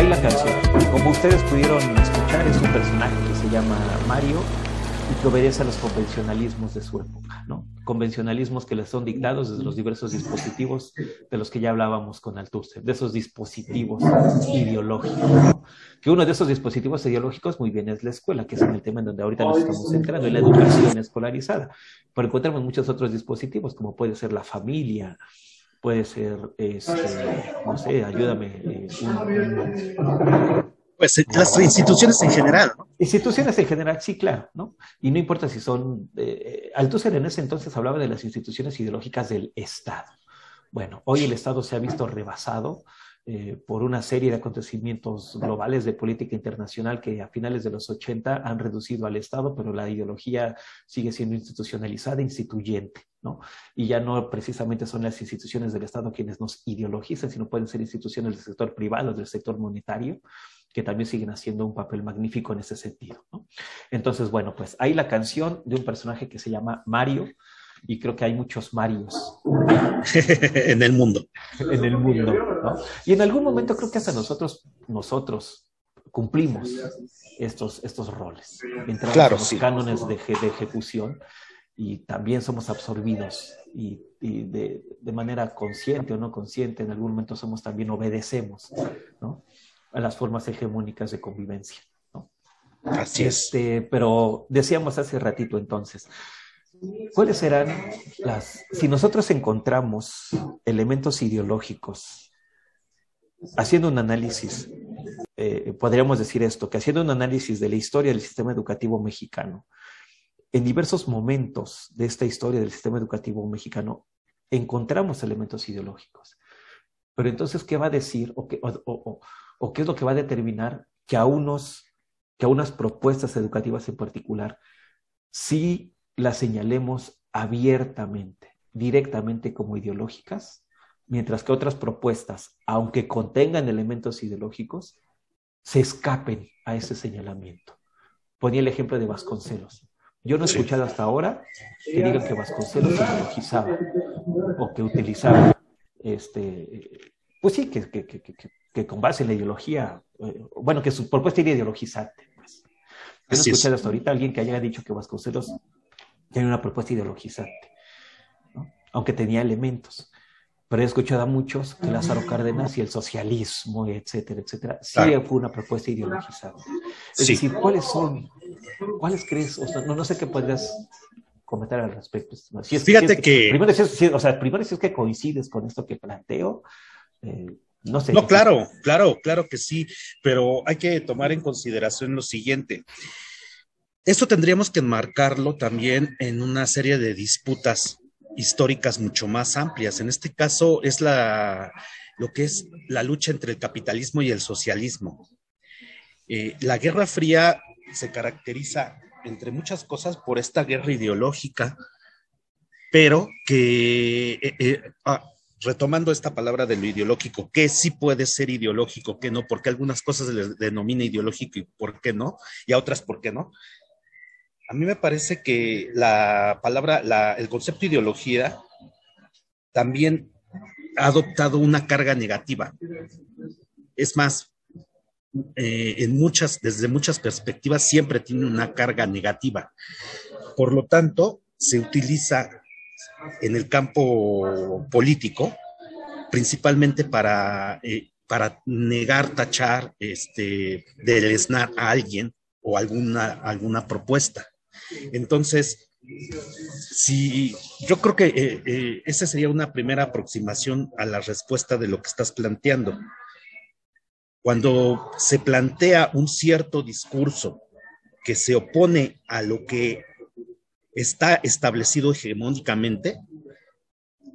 Hay la canción, con mucho ustedes pudieron escuchar es un personaje que se llama Mario y que obedece a los convencionalismos de su época, ¿no? Convencionalismos que les son dictados desde los diversos dispositivos de los que ya hablábamos con Althusser, de esos dispositivos ideológicos, ¿no? Que uno de esos dispositivos ideológicos muy bien es la escuela, que es en el tema en donde ahorita nos estamos centrando, en la educación escolarizada. Pero encontramos muchos otros dispositivos, como puede ser la familia, puede ser, este, no sé, ayúdame, eh, un, pues eh, las instituciones en general, ¿no? Instituciones en general, sí, claro, ¿no? Y no importa si son... Eh, Althusser en ese entonces hablaba de las instituciones ideológicas del Estado. Bueno, hoy el Estado se ha visto rebasado eh, por una serie de acontecimientos globales de política internacional que a finales de los 80 han reducido al Estado, pero la ideología sigue siendo institucionalizada, instituyente, ¿no? Y ya no precisamente son las instituciones del Estado quienes nos ideologizan, sino pueden ser instituciones del sector privado, del sector monetario, que también siguen haciendo un papel magnífico en ese sentido. ¿no? Entonces, bueno, pues hay la canción de un personaje que se llama Mario, y creo que hay muchos Marios <laughs> en el mundo. En el mundo, ¿no? Y en algún momento creo que hasta nosotros, nosotros cumplimos estos, estos roles. Entramos Claro, en los sí. cánones de ejecución y también somos absorbidos y, y de, de manera consciente o no consciente, en algún momento somos también obedecemos, ¿no? A las formas hegemónicas de convivencia, ¿no? Así es. Este, pero decíamos hace ratito entonces, ¿cuáles serán las, si nosotros encontramos elementos ideológicos, haciendo un análisis, eh, podríamos decir esto, que haciendo un análisis de la historia del sistema educativo mexicano, en diversos momentos de esta historia del sistema educativo mexicano, encontramos elementos ideológicos. Pero entonces, ¿qué va a decir o qué, o, o- o- qué es lo que va a determinar que a unos, que a unas propuestas educativas en particular, sí las señalemos abiertamente, directamente como ideológicas, mientras que otras propuestas, aunque contengan elementos ideológicos, se escapen a ese señalamiento. Ponía el ejemplo de Vasconcelos. Yo no he Sí. escuchado hasta ahora que digan que Vasconcelos ideologizaba o que utilizaba, este, pues sí, que, que, que, que, que con base en la ideología, eh, bueno, que su propuesta era ideologizante. Pues. Yo no he escuchado hasta ahorita a alguien que haya dicho que Vasconcelos tenía una propuesta ideologizante, ¿no? aunque tenía elementos. Pero he escuchado a muchos que Lázaro Cárdenas y el socialismo, etcétera, etcétera, sí Claro. fue una propuesta ideologizante. Es Sí. decir, ¿cuáles son? ¿Cuáles crees? O sea, no, no sé qué podrías comentar al respecto. estimado. Si es- Fíjate si es que- Primero, si es, si- o sea, primero si es que coincides con esto que planteo, eh, no sé. No, claro, claro, claro que sí, pero hay que tomar en consideración lo siguiente. Esto tendríamos que enmarcarlo también en una serie de disputas históricas mucho más amplias. En este caso es la, lo que es la lucha entre el capitalismo y el socialismo. Eh, la Guerra Fría se caracteriza, entre muchas cosas, por esta guerra ideológica, pero que, eh, eh, ah, retomando esta palabra de lo ideológico, que sí puede ser ideológico, que no, porque algunas cosas se les denomina ideológico y por qué no, y a otras por qué no. A mí me parece que la palabra, la, el concepto ideología también ha adoptado una carga negativa. Es más, eh, en muchas, desde muchas perspectivas, siempre tiene una carga negativa. Por lo tanto, se utiliza en el campo político, principalmente para, eh, para negar, tachar, este, deleznar a alguien o alguna, alguna propuesta. Entonces, si yo creo que eh, eh, esa sería una primera aproximación a la respuesta de lo que estás planteando. Cuando se plantea un cierto discurso que se opone a lo que está establecido hegemónicamente,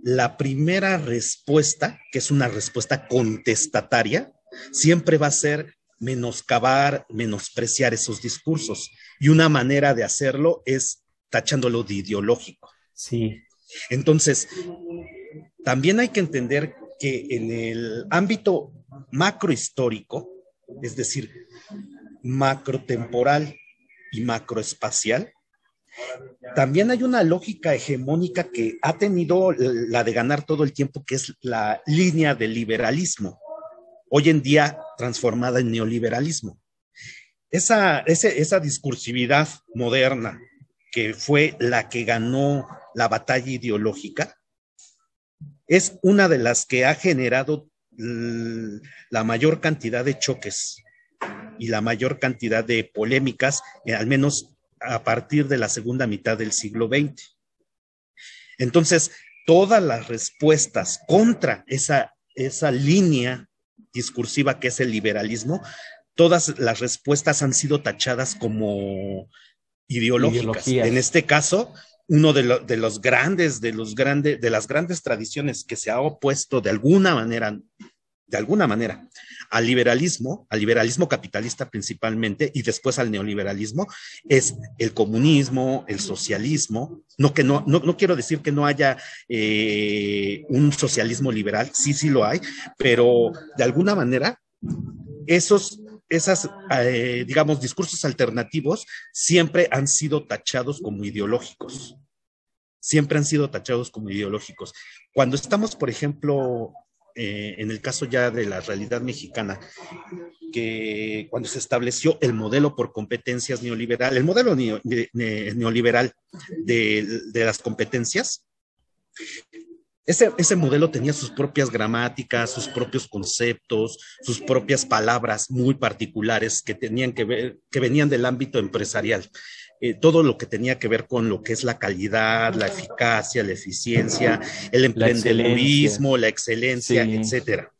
la primera respuesta, que es una respuesta contestataria, siempre va a ser menoscabar, menospreciar esos discursos. Y una manera de hacerlo es tachándolo de ideológico. Sí. Entonces, también hay que entender que en el ámbito macrohistórico, es decir, macrotemporal y macroespacial, también hay una lógica hegemónica que ha tenido la de ganar todo el tiempo, que es la línea del liberalismo, hoy en día transformada en neoliberalismo. esa, esa discursividad moderna que fue la que ganó la batalla ideológica, es una de las que ha generado la mayor cantidad de choques y la mayor cantidad de polémicas, eh, al menos a partir de la segunda mitad del siglo XX. Entonces, todas las respuestas contra esa, esa línea discursiva que es el liberalismo, todas las respuestas han sido tachadas como ideológicas. En este caso, uno de, de, los grandes, de los grandes, de las grandes tradiciones que se ha opuesto de alguna manera, de alguna manera, al liberalismo, al liberalismo capitalista principalmente, y después al neoliberalismo, es el comunismo, el socialismo. No que no, no, no quiero decir que no haya eh, un socialismo liberal, sí, sí lo hay, pero de alguna manera, esos eh, digamos, discursos alternativos siempre han sido tachados como ideológicos. Siempre han sido tachados como ideológicos. Cuando estamos, por ejemplo, eh, en el caso ya de la realidad mexicana, que cuando se estableció el modelo por competencias neoliberal, el modelo neoliberal de, de las competencias, ese, modelo tenía sus propias gramáticas, sus propios conceptos, sus propias palabras muy particulares que tenían que ver, que venían del ámbito empresarial. Eh, todo lo que tenía que ver con lo que es la calidad, la eficacia, la eficiencia, el emprendedurismo, la excelencia, etcétera.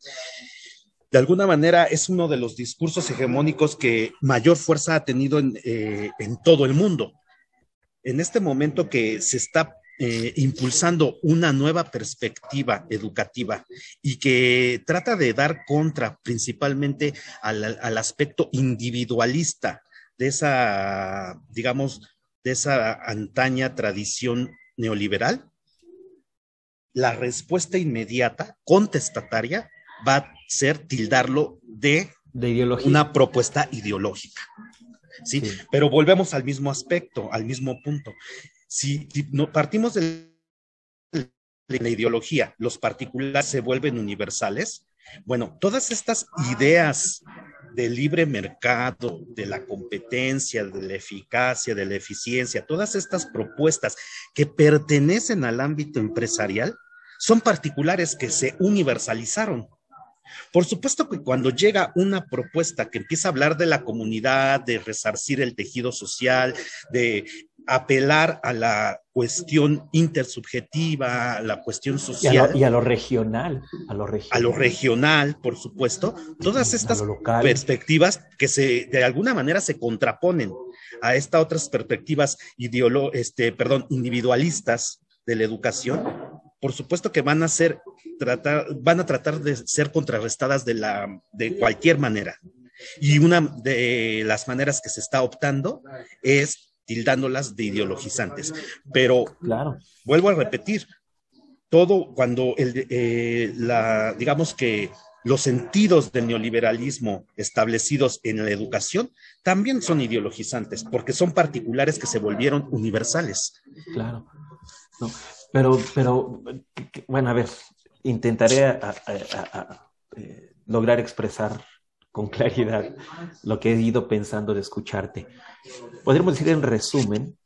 De alguna manera es uno de los discursos hegemónicos que mayor fuerza ha tenido en, eh, en todo el mundo. En este momento que se está eh, impulsando una nueva perspectiva educativa y que trata de dar contra principalmente al, aspecto individualista de esa, digamos, de esa antaña tradición neoliberal, la respuesta inmediata, contestataria, va a ser tildarlo de, una propuesta ideológica. ¿sí? Pero volvemos al mismo aspecto, al mismo punto si, no, partimos de la ideología, los particulares se vuelven universales, bueno, todas estas ideas del libre mercado, de la competencia, de la eficacia, de la eficiencia, todas estas propuestas que pertenecen al ámbito empresarial, son particulares que se universalizaron. Por supuesto que cuando llega una propuesta que empieza a hablar de la comunidad, de resarcir el tejido social, de apelar a la cuestión intersubjetiva, a la cuestión social. Y a lo, regional, a lo regional. A lo regional, por supuesto. Todas estas perspectivas que se, de alguna manera se contraponen a estas otras perspectivas ideolo este, perdón, individualistas de la educación, por supuesto que van a ser tratar, van a tratar de ser contrarrestadas de la, de cualquier manera. Y una de las maneras que se está optando es tildándolas de ideologizantes. Pero claro. vuelvo a repetir, todo cuando el, eh, la, digamos que los sentidos del neoliberalismo establecidos en la educación también son ideologizantes, porque son particulares que se volvieron universales. Claro. pero, pero, bueno, a ver, intentaré eh, lograr expresar con claridad lo que he ido pensando de escucharte. Podríamos decir en resumen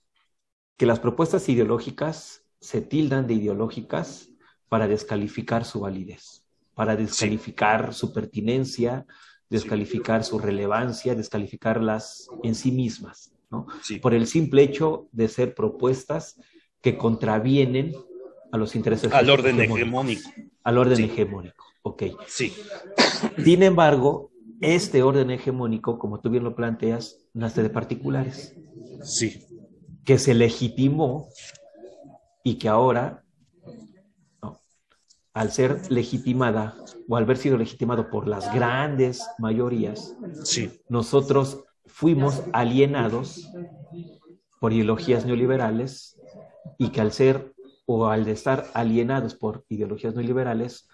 que las propuestas ideológicas se tildan de ideológicas para descalificar su validez, para descalificar su pertinencia, descalificar su relevancia, descalificarlas en sí mismas, ¿no? Por el simple hecho de ser propuestas que contravienen a los intereses al orden hegemónico. Al orden hegemónico, ok. Sí. Sin embargo, este orden hegemónico, como tú bien lo planteas, nace de particulares. Sí. Que se legitimó y que ahora, al ser legitimada o al haber sido legitimado por las grandes mayorías, sí. nosotros fuimos alienados por ideologías neoliberales y que al ser o al de estar alienados por ideologías neoliberales,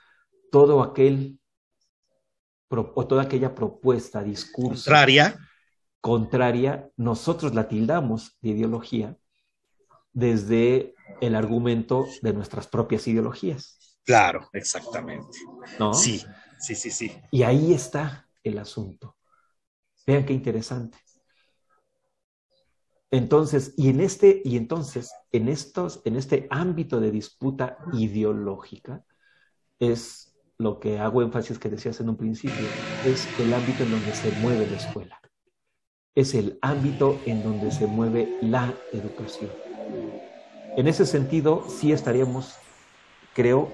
todo aquel o toda aquella propuesta, discurso contraria. contraria, nosotros la tildamos de ideología desde el argumento de nuestras propias ideologías. Claro, exactamente. ¿No? Sí, sí, sí, sí. Y ahí está el asunto. Vean qué interesante. Entonces, y en este, y entonces, en estos, en este ámbito de disputa ideológica, es lo que hago énfasis que decías en un principio, es el ámbito en donde se mueve la escuela. Es el ámbito en donde se mueve la educación. En ese sentido, sí estaríamos, creo,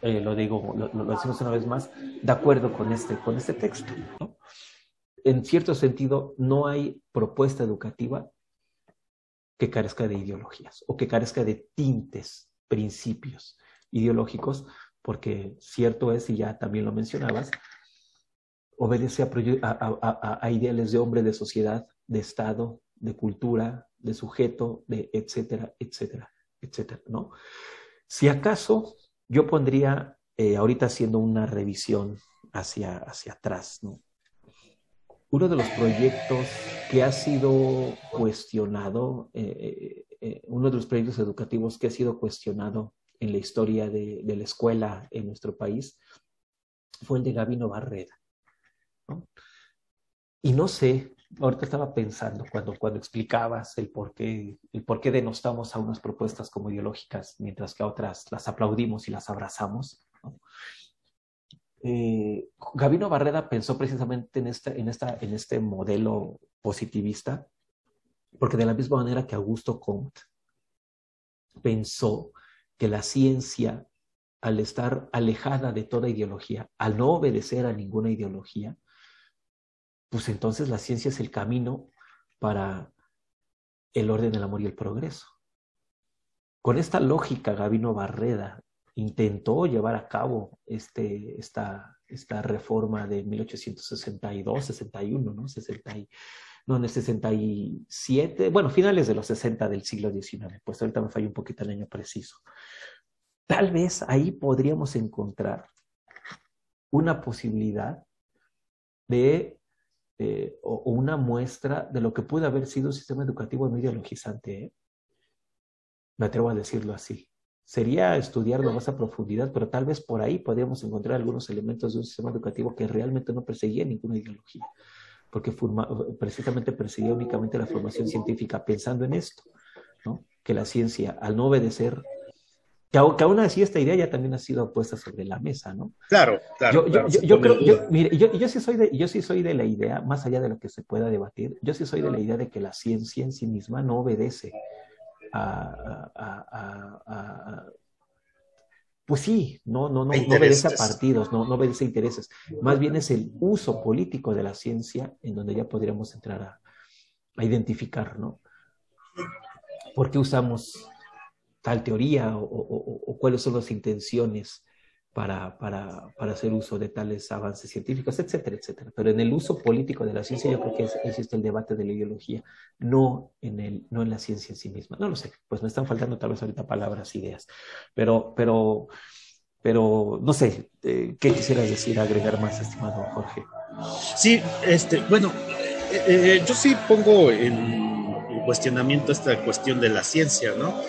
eh, lo digo, lo, lo, decimos una vez más, de acuerdo con este, con este texto. ¿no? En cierto sentido, no hay propuesta educativa que carezca de ideologías o que carezca de tintes, principios ideológicos, porque cierto es, y ya también lo mencionabas, obedece a, a, a, ideales de hombre, de sociedad, de Estado, de cultura, de sujeto, de etcétera, etcétera, etcétera, ¿no? Si acaso yo pondría, eh, ahorita haciendo una revisión hacia, hacia atrás, ¿no? Uno de los proyectos que ha sido cuestionado, eh, eh, uno de los proyectos educativos que ha sido cuestionado en la historia de, la escuela en nuestro país fue el de Gabino Barreda. Y no sé, ahorita estaba pensando cuando, cuando explicabas el por, qué, el por denostamos a unas propuestas como ideológicas, mientras que a otras las aplaudimos y las abrazamos. Eh, Gabino Barreda pensó precisamente en, esta, en, esta, en este modelo positivista, porque de la misma manera que Augusto Comte pensó que la ciencia, al estar alejada de toda ideología, al no obedecer a ninguna ideología, pues entonces la ciencia es el camino para el orden, el amor y el progreso. Con esta lógica, Gabino Barreda intentó llevar a cabo este, esta, esta reforma de 1862, 61, ¿no? 60 y, no, en el 67, bueno, finales de los 60 del siglo XIX, pues ahorita me falló un poquito el año preciso. Tal vez ahí podríamos encontrar una posibilidad de, eh, o, o, una muestra de lo que puede haber sido un sistema educativo no ideologizante. ¿eh? Me atrevo a decirlo así. Sería estudiarlo más a profundidad, pero tal vez por ahí podríamos encontrar algunos elementos de un sistema educativo que realmente no perseguía ninguna ideología, porque forma, precisamente perseguía únicamente la formación científica, pensando en esto, ¿no? que la ciencia, al no obedecer que, que, aún así esta idea ya también ha sido puesta sobre la mesa, ¿no? Claro, claro. Yo, claro, yo, yo creo, yo, mire, yo, sí soy de, yo sí soy de la idea, más allá de lo que se pueda debatir, yo sí soy de la idea de que la ciencia en sí misma no obedece a, a, a, pues sí, no, no, no, no obedece a partidos, no, no obedece a intereses, más bien es el uso político de la ciencia en donde ya podríamos entrar a, a identificar, ¿no? ¿Por qué usamos tal teoría o, o, o, cuáles son las intenciones para, para, para, hacer uso de tales avances científicos, etcétera, etcétera. Pero en el uso político de la ciencia yo creo que existe el debate de la ideología, no en, el, no en la ciencia en sí misma. No lo sé, pues me están faltando tal vez ahorita palabras, ideas, pero, pero, pero no sé, eh, ¿qué quisieras decir, agregar más, estimado Jorge? Sí, este, bueno, eh, eh, yo sí pongo en, en cuestionamiento esta cuestión de la ciencia, ¿no?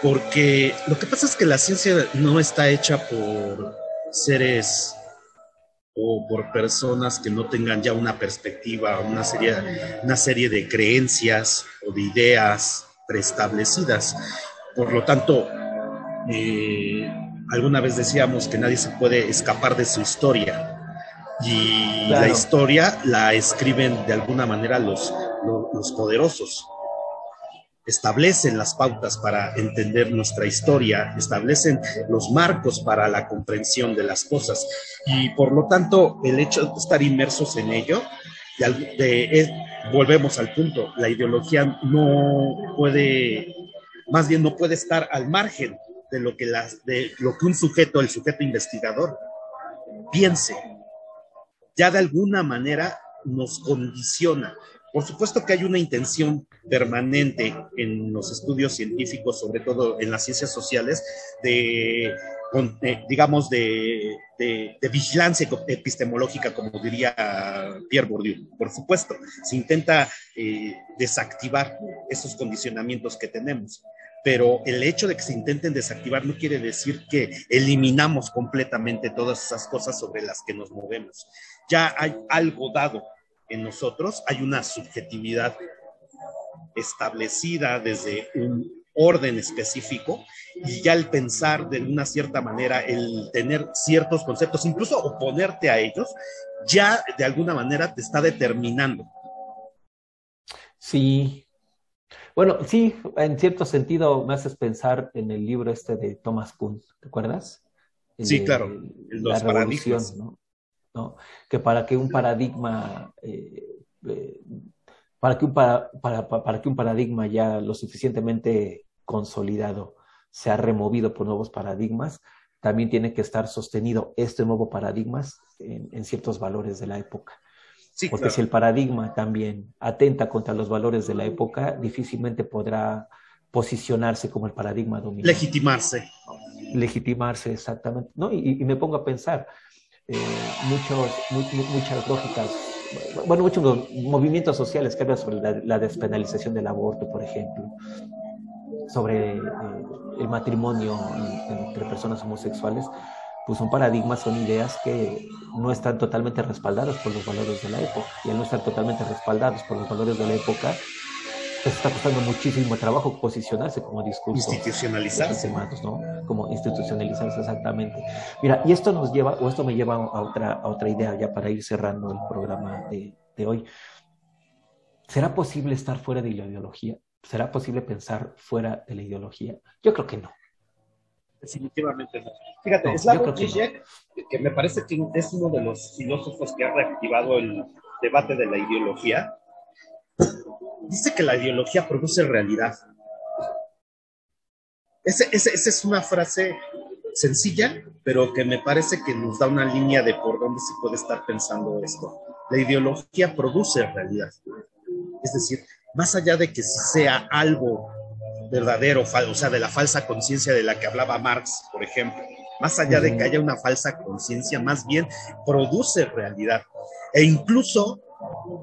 Porque lo que pasa es que la ciencia no está hecha por seres o por personas que no tengan ya una perspectiva, una serie, una serie de creencias o de ideas preestablecidas. Por lo tanto, eh, alguna vez decíamos que nadie se puede escapar de su historia. Y claro. la historia la escriben de alguna manera los, los, los poderosos establecen las pautas para entender nuestra historia, establecen los marcos para la comprensión de las cosas y por lo tanto el hecho de estar inmersos en ello, volvemos al punto, la ideología no puede, más bien no puede estar al margen de lo que, de lo que un sujeto, el sujeto investigador, piense. Ya de alguna manera nos condiciona. Por supuesto que hay una intención permanente en los estudios científicos, sobre todo en las ciencias sociales, de, de digamos, de, vigilancia epistemológica, como diría Pierre Bourdieu. Por supuesto, se intenta eh, desactivar esos condicionamientos que tenemos. Pero el hecho de que se intenten desactivar no quiere decir que eliminamos completamente todas esas cosas sobre las que nos movemos. Ya hay algo dado en nosotros, hay una subjetividad establecida desde un orden específico y ya el pensar de una cierta manera, el tener ciertos conceptos, incluso oponerte a ellos, ya de alguna manera te está determinando. Sí. Bueno, sí, en cierto sentido me haces pensar en el libro este de Thomas Kuhn, ¿te acuerdas? sí, claro, los paradigmas. ¿no? Que para que un paradigma, eh, eh, para, que un para, para, que un paradigma ya lo suficientemente consolidado sea removido por nuevos paradigmas, también tiene que estar sostenido este nuevo paradigma en, ciertos valores de la época. Porque si el paradigma también atenta contra los valores de la época, difícilmente podrá posicionarse como el paradigma dominante. Legitimarse. Legitimarse, exactamente. ¿no? Y, y me pongo a pensar, eh, muchos, muchas lógicas, bueno, muchos movimientos sociales que hablan sobre la, despenalización del aborto, por ejemplo, sobre eh, el matrimonio entre personas homosexuales, pues son paradigmas, son ideas que no están totalmente respaldadas por los valores de la época. Y al no estar totalmente respaldados por los valores de la época, pues está costando muchísimo trabajo posicionarse como discurso. Institucionalizarse. ¿no? Como institucionalizarse exactamente. Mira, y esto nos lleva, o esto me lleva a otra, a otra idea ya para ir cerrando el programa de, de hoy. ¿Será posible estar fuera de la ideología? ¿Será posible pensar fuera de la ideología? Yo creo que no. Definitivamente no. Fíjate, no, Slavoj Žižek, que me parece que es uno de los filósofos que ha reactivado el debate de la ideología, dice que la ideología produce realidad. Esa es una frase sencilla, pero que me parece que nos da una línea de por dónde se puede estar pensando esto. La ideología produce realidad. Es decir, más allá de que sea algo verdadero, o sea, de la falsa conciencia de la que hablaba Marx, por ejemplo, más allá de que haya una falsa conciencia, más bien produce realidad. E incluso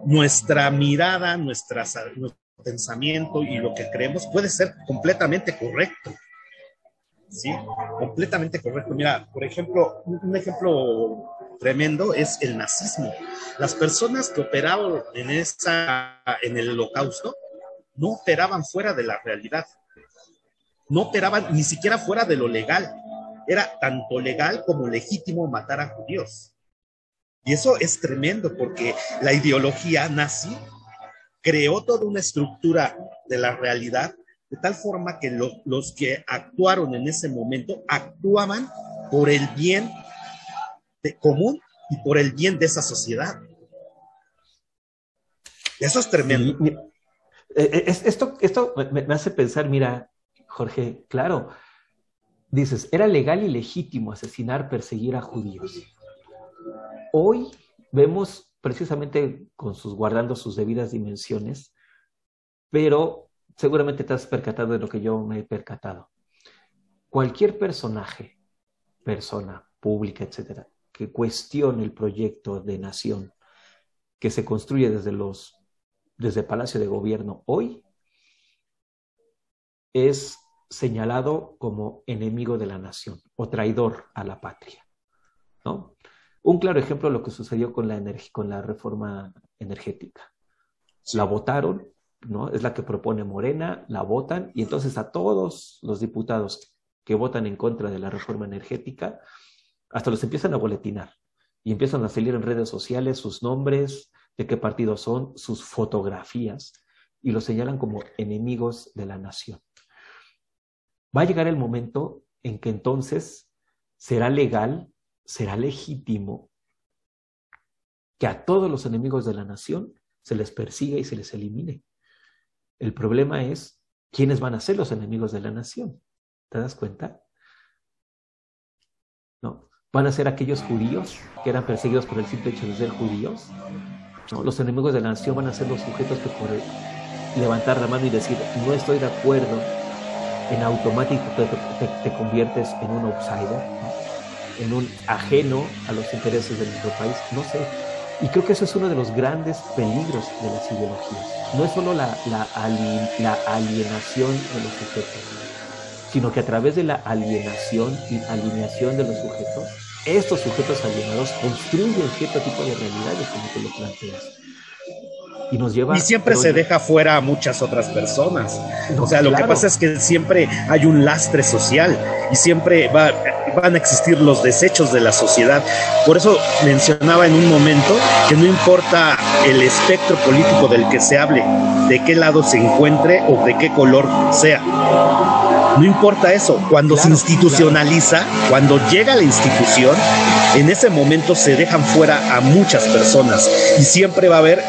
nuestra mirada, nuestra, nuestro pensamiento y lo que creemos puede ser completamente correcto. ¿Sí? Completamente correcto. Mira, por ejemplo, un ejemplo tremendo es el nazismo. Las personas que operaban en, esa, en el holocausto no operaban fuera de la realidad. No operaban ni siquiera fuera de lo legal. Era tanto legal como legítimo matar a judíos. Y eso es tremendo porque la ideología nazi creó toda una estructura de la realidad de tal forma que los que actuaron en ese momento actuaban por el bien común y por el bien de esa sociedad. Eso es tremendo. Eh, eh, esto, esto me hace pensar, mira, Jorge, claro, dices, era legal y legítimo asesinar, perseguir a judíos. Hoy vemos precisamente con sus guardando sus debidas dimensiones, pero seguramente te has percatado de lo que yo me he percatado. Cualquier personaje, persona pública, etcétera, que cuestione el proyecto de nación que se construye desde los desde Palacio de Gobierno hoy es señalado como enemigo de la nación o traidor a la patria, ¿no? Un claro ejemplo de lo que sucedió con la, con la reforma energética. La votaron, ¿no? Es la que propone Morena, la votan y entonces a todos los diputados que votan en contra de la reforma energética, hasta los empiezan a boletinar y empiezan a salir en redes sociales sus nombres, de qué partido son, sus fotografías y los señalan como enemigos de la nación. Va a llegar el momento en que entonces será legal será legítimo que a todos los enemigos de la nación se les persiga y se les elimine. El problema es quiénes van a ser los enemigos de la nación. ¿Te das cuenta? No. ¿Van a ser aquellos judíos que eran perseguidos por el simple hecho de ser judíos? Los enemigos de la nación van a ser los sujetos que por levantar la mano y decir no estoy de acuerdo, en automático te, te conviertes en un outsider en un ajeno a los intereses de nuestro país, no sé. Y creo que eso es uno de los grandes peligros de las ideologías. No es solo la, la, la alienación de los sujetos, sino que a través de la alienación y alineación de los sujetos, estos sujetos alienados construyen cierto tipo de realidades, como tú lo planteas. y nos lleva... Y siempre se deja fuera a muchas otras personas. No, o sea, lo que pasa es que siempre hay un lastre social y siempre va- van a existir los desechos de la sociedad. Por eso mencionaba en un momento que no importa el espectro político del que se hable, de qué lado se encuentre o de qué color sea. No importa eso, cuando se Claro, institucionaliza, cuando llega la institución, en ese momento se dejan fuera a muchas personas y siempre va a haber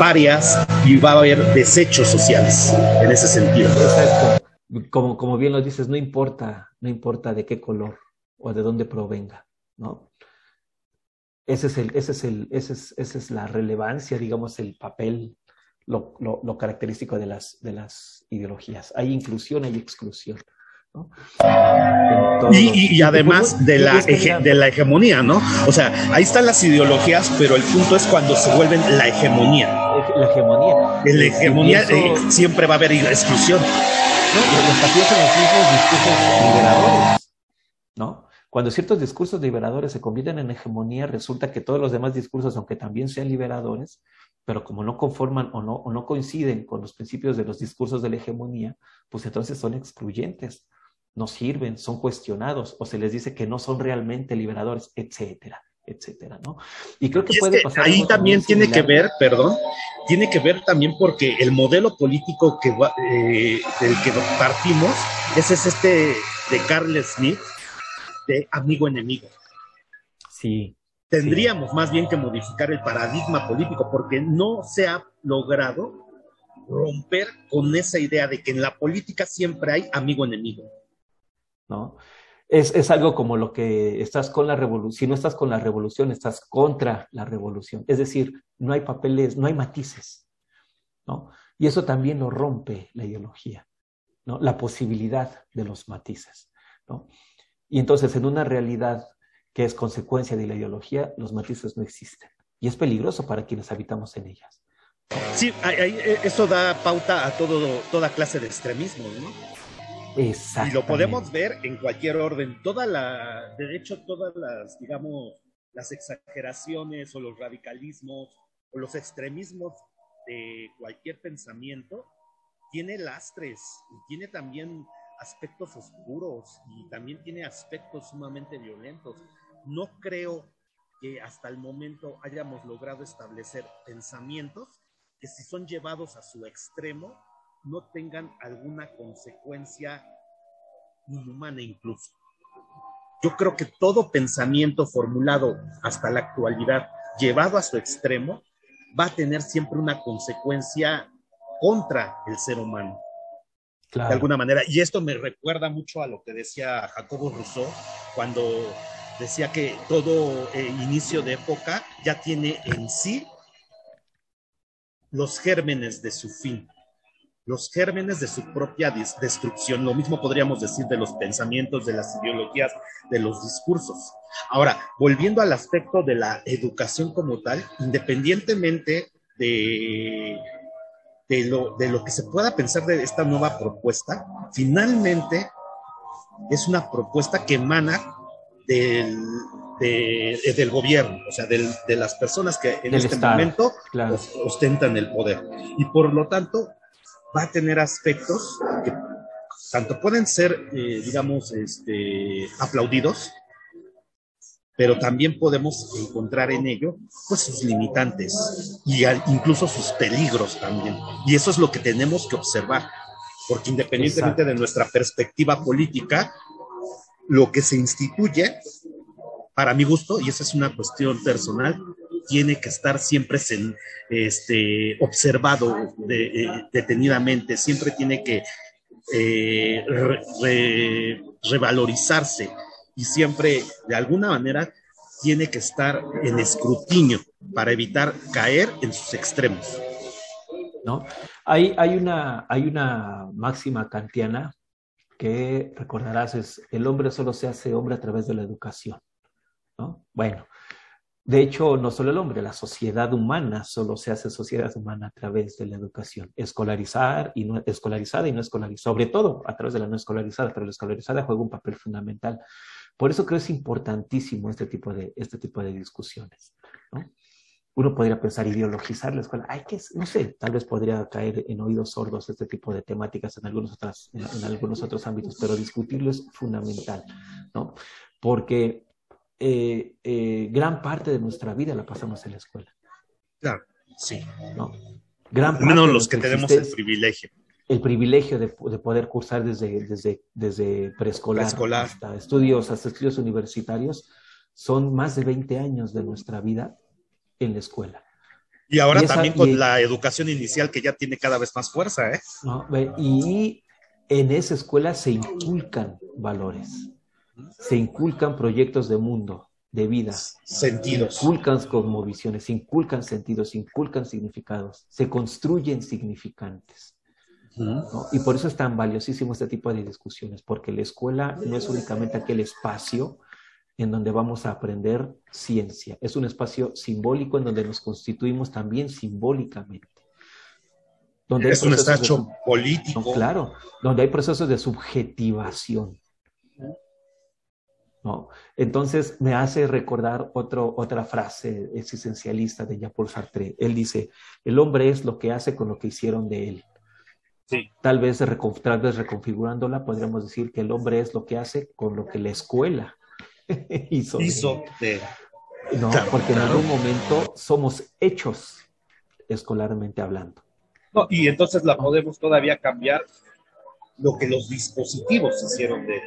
varias y va a haber desechos sociales en ese sentido. Exacto. Como, como bien lo dices, no importa, no importa de qué color o de dónde provenga, ¿no? Ese es el, ese es el, ese es, esa es la relevancia, digamos, el papel, lo, lo, lo característico de las, de las ideologías. Hay inclusión, hay exclusión, ¿no? Y, y- además de la, hege- de la hegemonía, ¿no? O sea, ahí están las ideologías, pero el punto es cuando se vuelven la hegemonía. la hegemonía. En la hegemonía eh, siempre va a haber exclusión. los partidos en los mismos discursos liberadores, ¿no? Cuando ciertos discursos liberadores se convierten en hegemonía, resulta que todos los demás discursos, aunque también sean liberadores, pero como no conforman o no, o no coinciden con los principios de los discursos de la hegemonía, pues entonces son excluyentes, no sirven, son cuestionados, o se les dice que no son realmente liberadores, etcétera, etcétera, ¿no? Y creo que Y puede que pasar ahí también tiene que ver, perdón, tiene que ver también porque el modelo político que eh, del que partimos, ese es este de Carl Smith, de amigo enemigo. Sí, Tendríamos más bien que modificar el paradigma político porque no se ha logrado romper con esa idea de que en la política siempre hay amigo enemigo. ¿no? Es, es algo como lo que estás con la revolución, si no estás con la revolución, estás contra la revolución. Es decir, no hay papeles, no hay matices, ¿no? Y eso también lo rompe la ideología, ¿no? La posibilidad de los matices, ¿no? Y entonces en una realidad que es consecuencia de la ideología, los matices no existen. Y es peligroso para quienes habitamos en ellas. Sí, eh, eso da pauta a todo, toda clase de extremismo, ¿no? Exacto. Y lo podemos ver en cualquier orden. Toda la, de hecho, todas las, digamos, las exageraciones o los radicalismos o los extremismos de cualquier pensamiento tiene lastres y tiene también aspectos oscuros y también tiene aspectos sumamente violentos. No creo que hasta el momento hayamos logrado establecer pensamientos que si son llevados a su extremo no tengan alguna consecuencia inhumana incluso. Yo creo que todo pensamiento formulado hasta la actualidad, llevado a su extremo, va a tener siempre una consecuencia contra el ser humano, De alguna manera. Y esto me recuerda mucho a lo que decía Jacobo Rousseau cuando decía que todo eh, inicio de época ya tiene en sí los gérmenes de su fin los gérmenes de su propia destrucción. Lo mismo podríamos decir de los pensamientos, de las ideologías, de los discursos. Ahora, volviendo al aspecto de la educación como tal, independientemente de, de, lo, de lo que se pueda pensar de esta nueva propuesta, finalmente es una propuesta que emana del, de- del gobierno, o sea, del- de las personas que en este Estado, momento claro. ostentan el poder. Y por lo tanto, va a tener aspectos que tanto pueden ser, eh, digamos, este, aplaudidos, pero también podemos encontrar en ello pues sus limitantes y al- incluso sus peligros también. Y eso es lo que tenemos que observar, porque independientemente Exacto. de nuestra perspectiva política, lo que se instituye, para mi gusto, y esa es una cuestión personal, tiene que estar siempre sen- este, observado de- eh, detenidamente, siempre tiene que eh, re- re- revalorizarse y siempre, de alguna manera, tiene que estar en escrutinio para evitar caer en sus extremos. ¿no? Hay, hay, una, hay una máxima kantiana que recordarás es el hombre solo se hace hombre a través de la educación. ¿no? Bueno, de hecho, no solo el hombre, la sociedad humana solo se hace sociedad humana a través de la educación. Escolarizar y no escolarizada y no escolarizada, sobre todo a través de la no escolarizada, pero la escolarizada juega un papel fundamental. Por eso creo que es importantísimo este tipo de, este tipo de discusiones. ¿no? uno podría pensar ideologizar la escuela. Ay, que no sé, tal vez podría caer en oídos sordos este tipo de temáticas en algunos, otras, en, en algunos otros ámbitos, pero discutirlo es fundamental, ¿no? Porque eh, eh, gran parte de nuestra vida la pasamos en la escuela. Claro, sí. ¿no? Gran parte Menos los que tenemos el privilegio. El privilegio de, de poder cursar desde, desde, desde preescolar, hasta estudios, hasta estudios universitarios, son más de 20 años de nuestra vida en la escuela. Y ahora Y esa- también con y- la educación inicial que ya tiene cada vez más fuerza, ¿eh? Y en esa escuela se inculcan valores, se inculcan proyectos de mundo, de vida, Sentidos. se inculcan cosmovisiones, se inculcan sentidos, se inculcan significados, se construyen significantes. Y por eso es tan valiosísimo este tipo de discusiones, porque la escuela no es únicamente aquel espacio en donde vamos a aprender ciencia, es un espacio simbólico en donde nos constituimos también simbólicamente. Donde Es un de sub- político. no, claro, donde hay procesos de subjetivación. ¿no? Entonces me hace recordar otro, otra frase existencialista de Jean-Paul Sartre. Él dice, el hombre es lo que hace con lo que hicieron de él. Sí. Tal vez, recon- tal vez reconfigurándola, podríamos decir que el hombre es lo que hace con lo que la escuela <laughs> hizo. de Hizo de. él. No, Claro, porque en algún momento somos hechos escolarmente hablando. No, y entonces la podemos todavía cambiar lo que los dispositivos hicieron de él.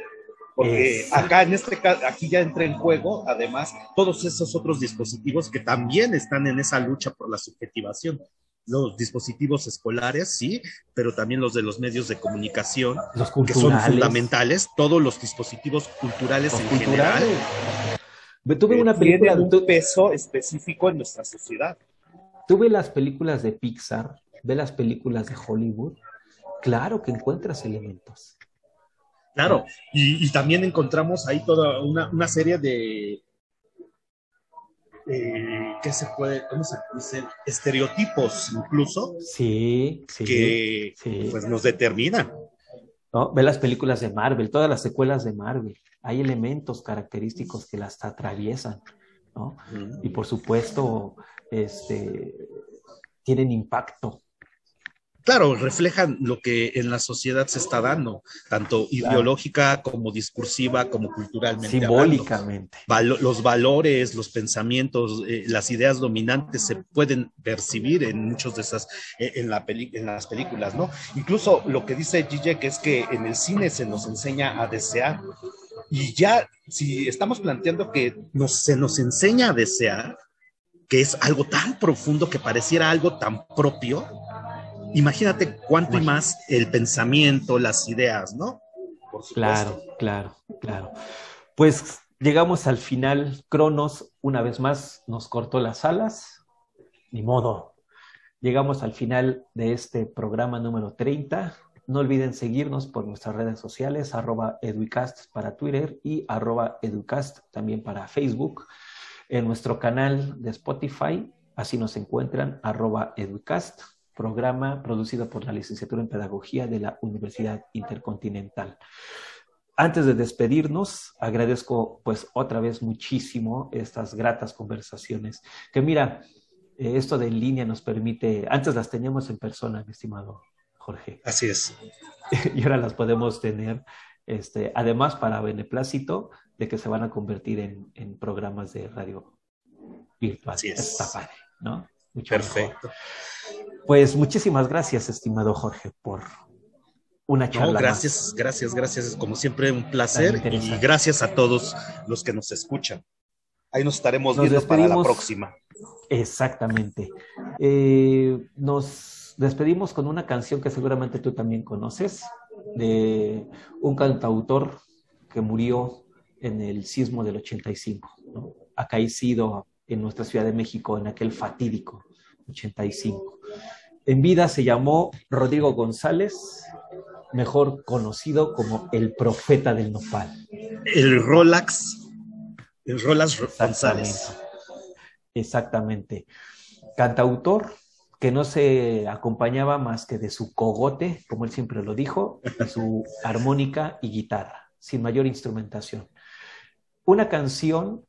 Porque acá en este caso, aquí ya entra en juego, además, todos esos otros dispositivos que también están en esa lucha por la subjetivación. Los dispositivos escolares, sí, pero también los de los medios de comunicación, Los que son fundamentales, todos los dispositivos culturales Los en culturales. general. Tuve eh, una película, tienen un peso específico en nuestra sociedad. tuve las películas de Pixar, ve las películas de Hollywood. Claro que encuentras elementos. Claro, y, y también encontramos ahí toda una, una serie de, eh, ¿qué se puede, cómo se dice? Estereotipos incluso Sí, sí. que sí. pues nos determinan. ¿no? Ve las películas de Marvel, todas las secuelas de Marvel. Hay elementos característicos que las atraviesan, ¿no? Y por supuesto, este, tienen impacto. Claro, reflejan lo que en la sociedad se está dando, tanto ideológica como discursiva, como culturalmente. Simbólicamente. Valo- los valores, los pensamientos, eh, las ideas dominantes se pueden percibir en muchos de esas, eh, en, la peli- en las películas, ¿no? Incluso lo que dice Gigi, que es que en el cine se nos enseña a desear. Y ya, si estamos planteando que nos, se nos enseña a desear, que es algo tan profundo que pareciera algo tan propio, imagínate cuánto y más el pensamiento, las ideas, ¿no? Por supuesto. Claro, claro, claro. Pues llegamos al final. Cronos, una vez más, nos cortó las alas. Ni modo. Llegamos al final de este programa número 30. No olviden seguirnos por nuestras redes sociales, arroba educast para Twitter y arroba educast también para Facebook. En nuestro canal de Spotify, así nos encuentran, arroba educast, programa producido por la licenciatura en Pedagogía de la Universidad Intercontinental. Antes de despedirnos, agradezco pues otra vez muchísimo estas gratas conversaciones. Que mira, eh, esto de en línea nos permite, antes las teníamos en persona, mi estimado Jorge, Así es. <laughs> y ahora las podemos tener, este, además para beneplácito de que se van a convertir en, en programas de radio virtual. Así es. Está padre, ¿no? Mucho mejor. Perfecto. Pues muchísimas gracias, estimado Jorge, por una charla. No, más. gracias, gracias, gracias. Como siempre, un placer. Y gracias a todos los que nos escuchan. Ahí nos estaremos Nos viendo para la próxima. Exactamente. Eh, nos despedimos con una canción que seguramente tú también conoces, de un cantautor que murió en el sismo del 85, ¿no? acaecido en nuestra Ciudad de México en aquel fatídico 85. En vida se llamó Rodrigo González, mejor conocido como el profeta del nopal. El Rolex, el Rolex González. Exactamente. Exactamente. Cantautor que no se acompañaba más que de su cogote, como él siempre lo dijo, y su <laughs> armónica y guitarra, sin mayor instrumentación. Una canción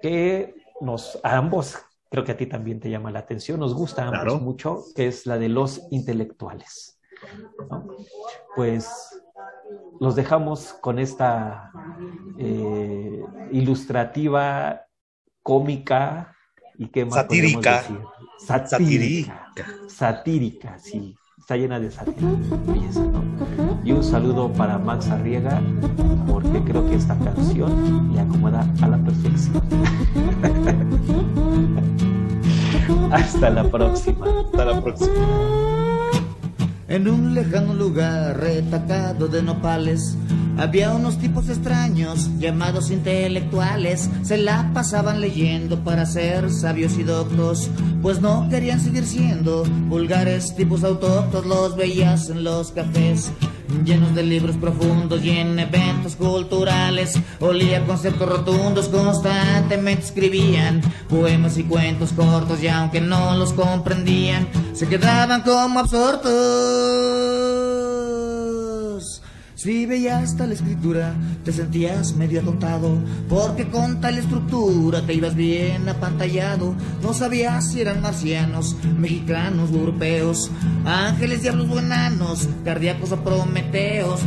que nos, a ambos creo que a ti también te llama la atención, nos gusta mucho, que es la de los intelectuales. Pues los dejamos con esta eh, ilustrativa, cómica y qué más satírica. satírica. Satírica, sí. Está llena de sátira. Y un saludo para Max Arriega, porque creo que esta canción le acomoda a la perfección. <laughs> <laughs> Hasta la próxima. Hasta la próxima. En un lejano lugar retacado de nopales había unos tipos extraños llamados intelectuales. Se la pasaban leyendo para ser sabios y doctos, pues no querían seguir siendo vulgares tipos autóctonos. Los veías en los cafés llenos de libros profundos y en eventos culturales. Olía conceptos rotundos, constantemente escribían poemas y cuentos cortos y aunque no los comprendían, se quedaban como absortos. Si veías tal escritura, te sentías medio atontado, porque con tal estructura te ibas bien apantallado. No sabías si eran marcianos, mexicanos o europeos, ángeles, diablos o enanos, cardíacos o prometeos.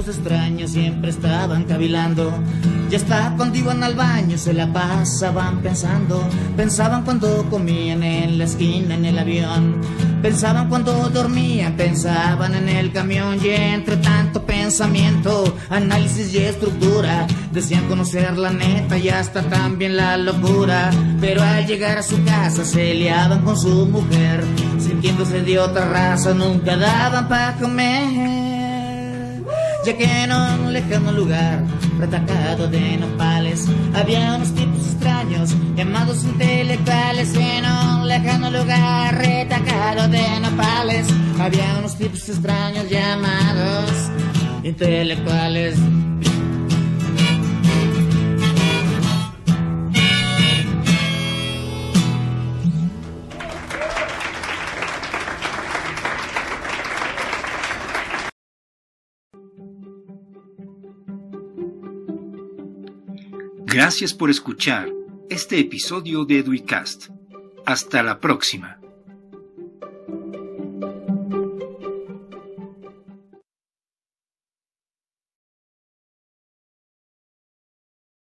Tipos extraños siempre estaban cavilando. Ya está cuando iban al baño se la pasaban pensando. Pensaban cuando comían en la esquina en el avión. Pensaban cuando dormían, pensaban en el camión. Y entre tanto pensamiento, análisis y estructura, decían conocer la neta y hasta también la locura. Pero al llegar a su casa se liaban con su mujer. Sintiéndose de otra raza, nunca daban para comer ya que en un lejano lugar, retacado de nopales, había unos tipos extraños llamados intelectuales. En un lejano lugar, retacado de nopales, había unos tipos extraños llamados intelectuales. Gracias por escuchar este episodio de Eduicast. Hasta la próxima.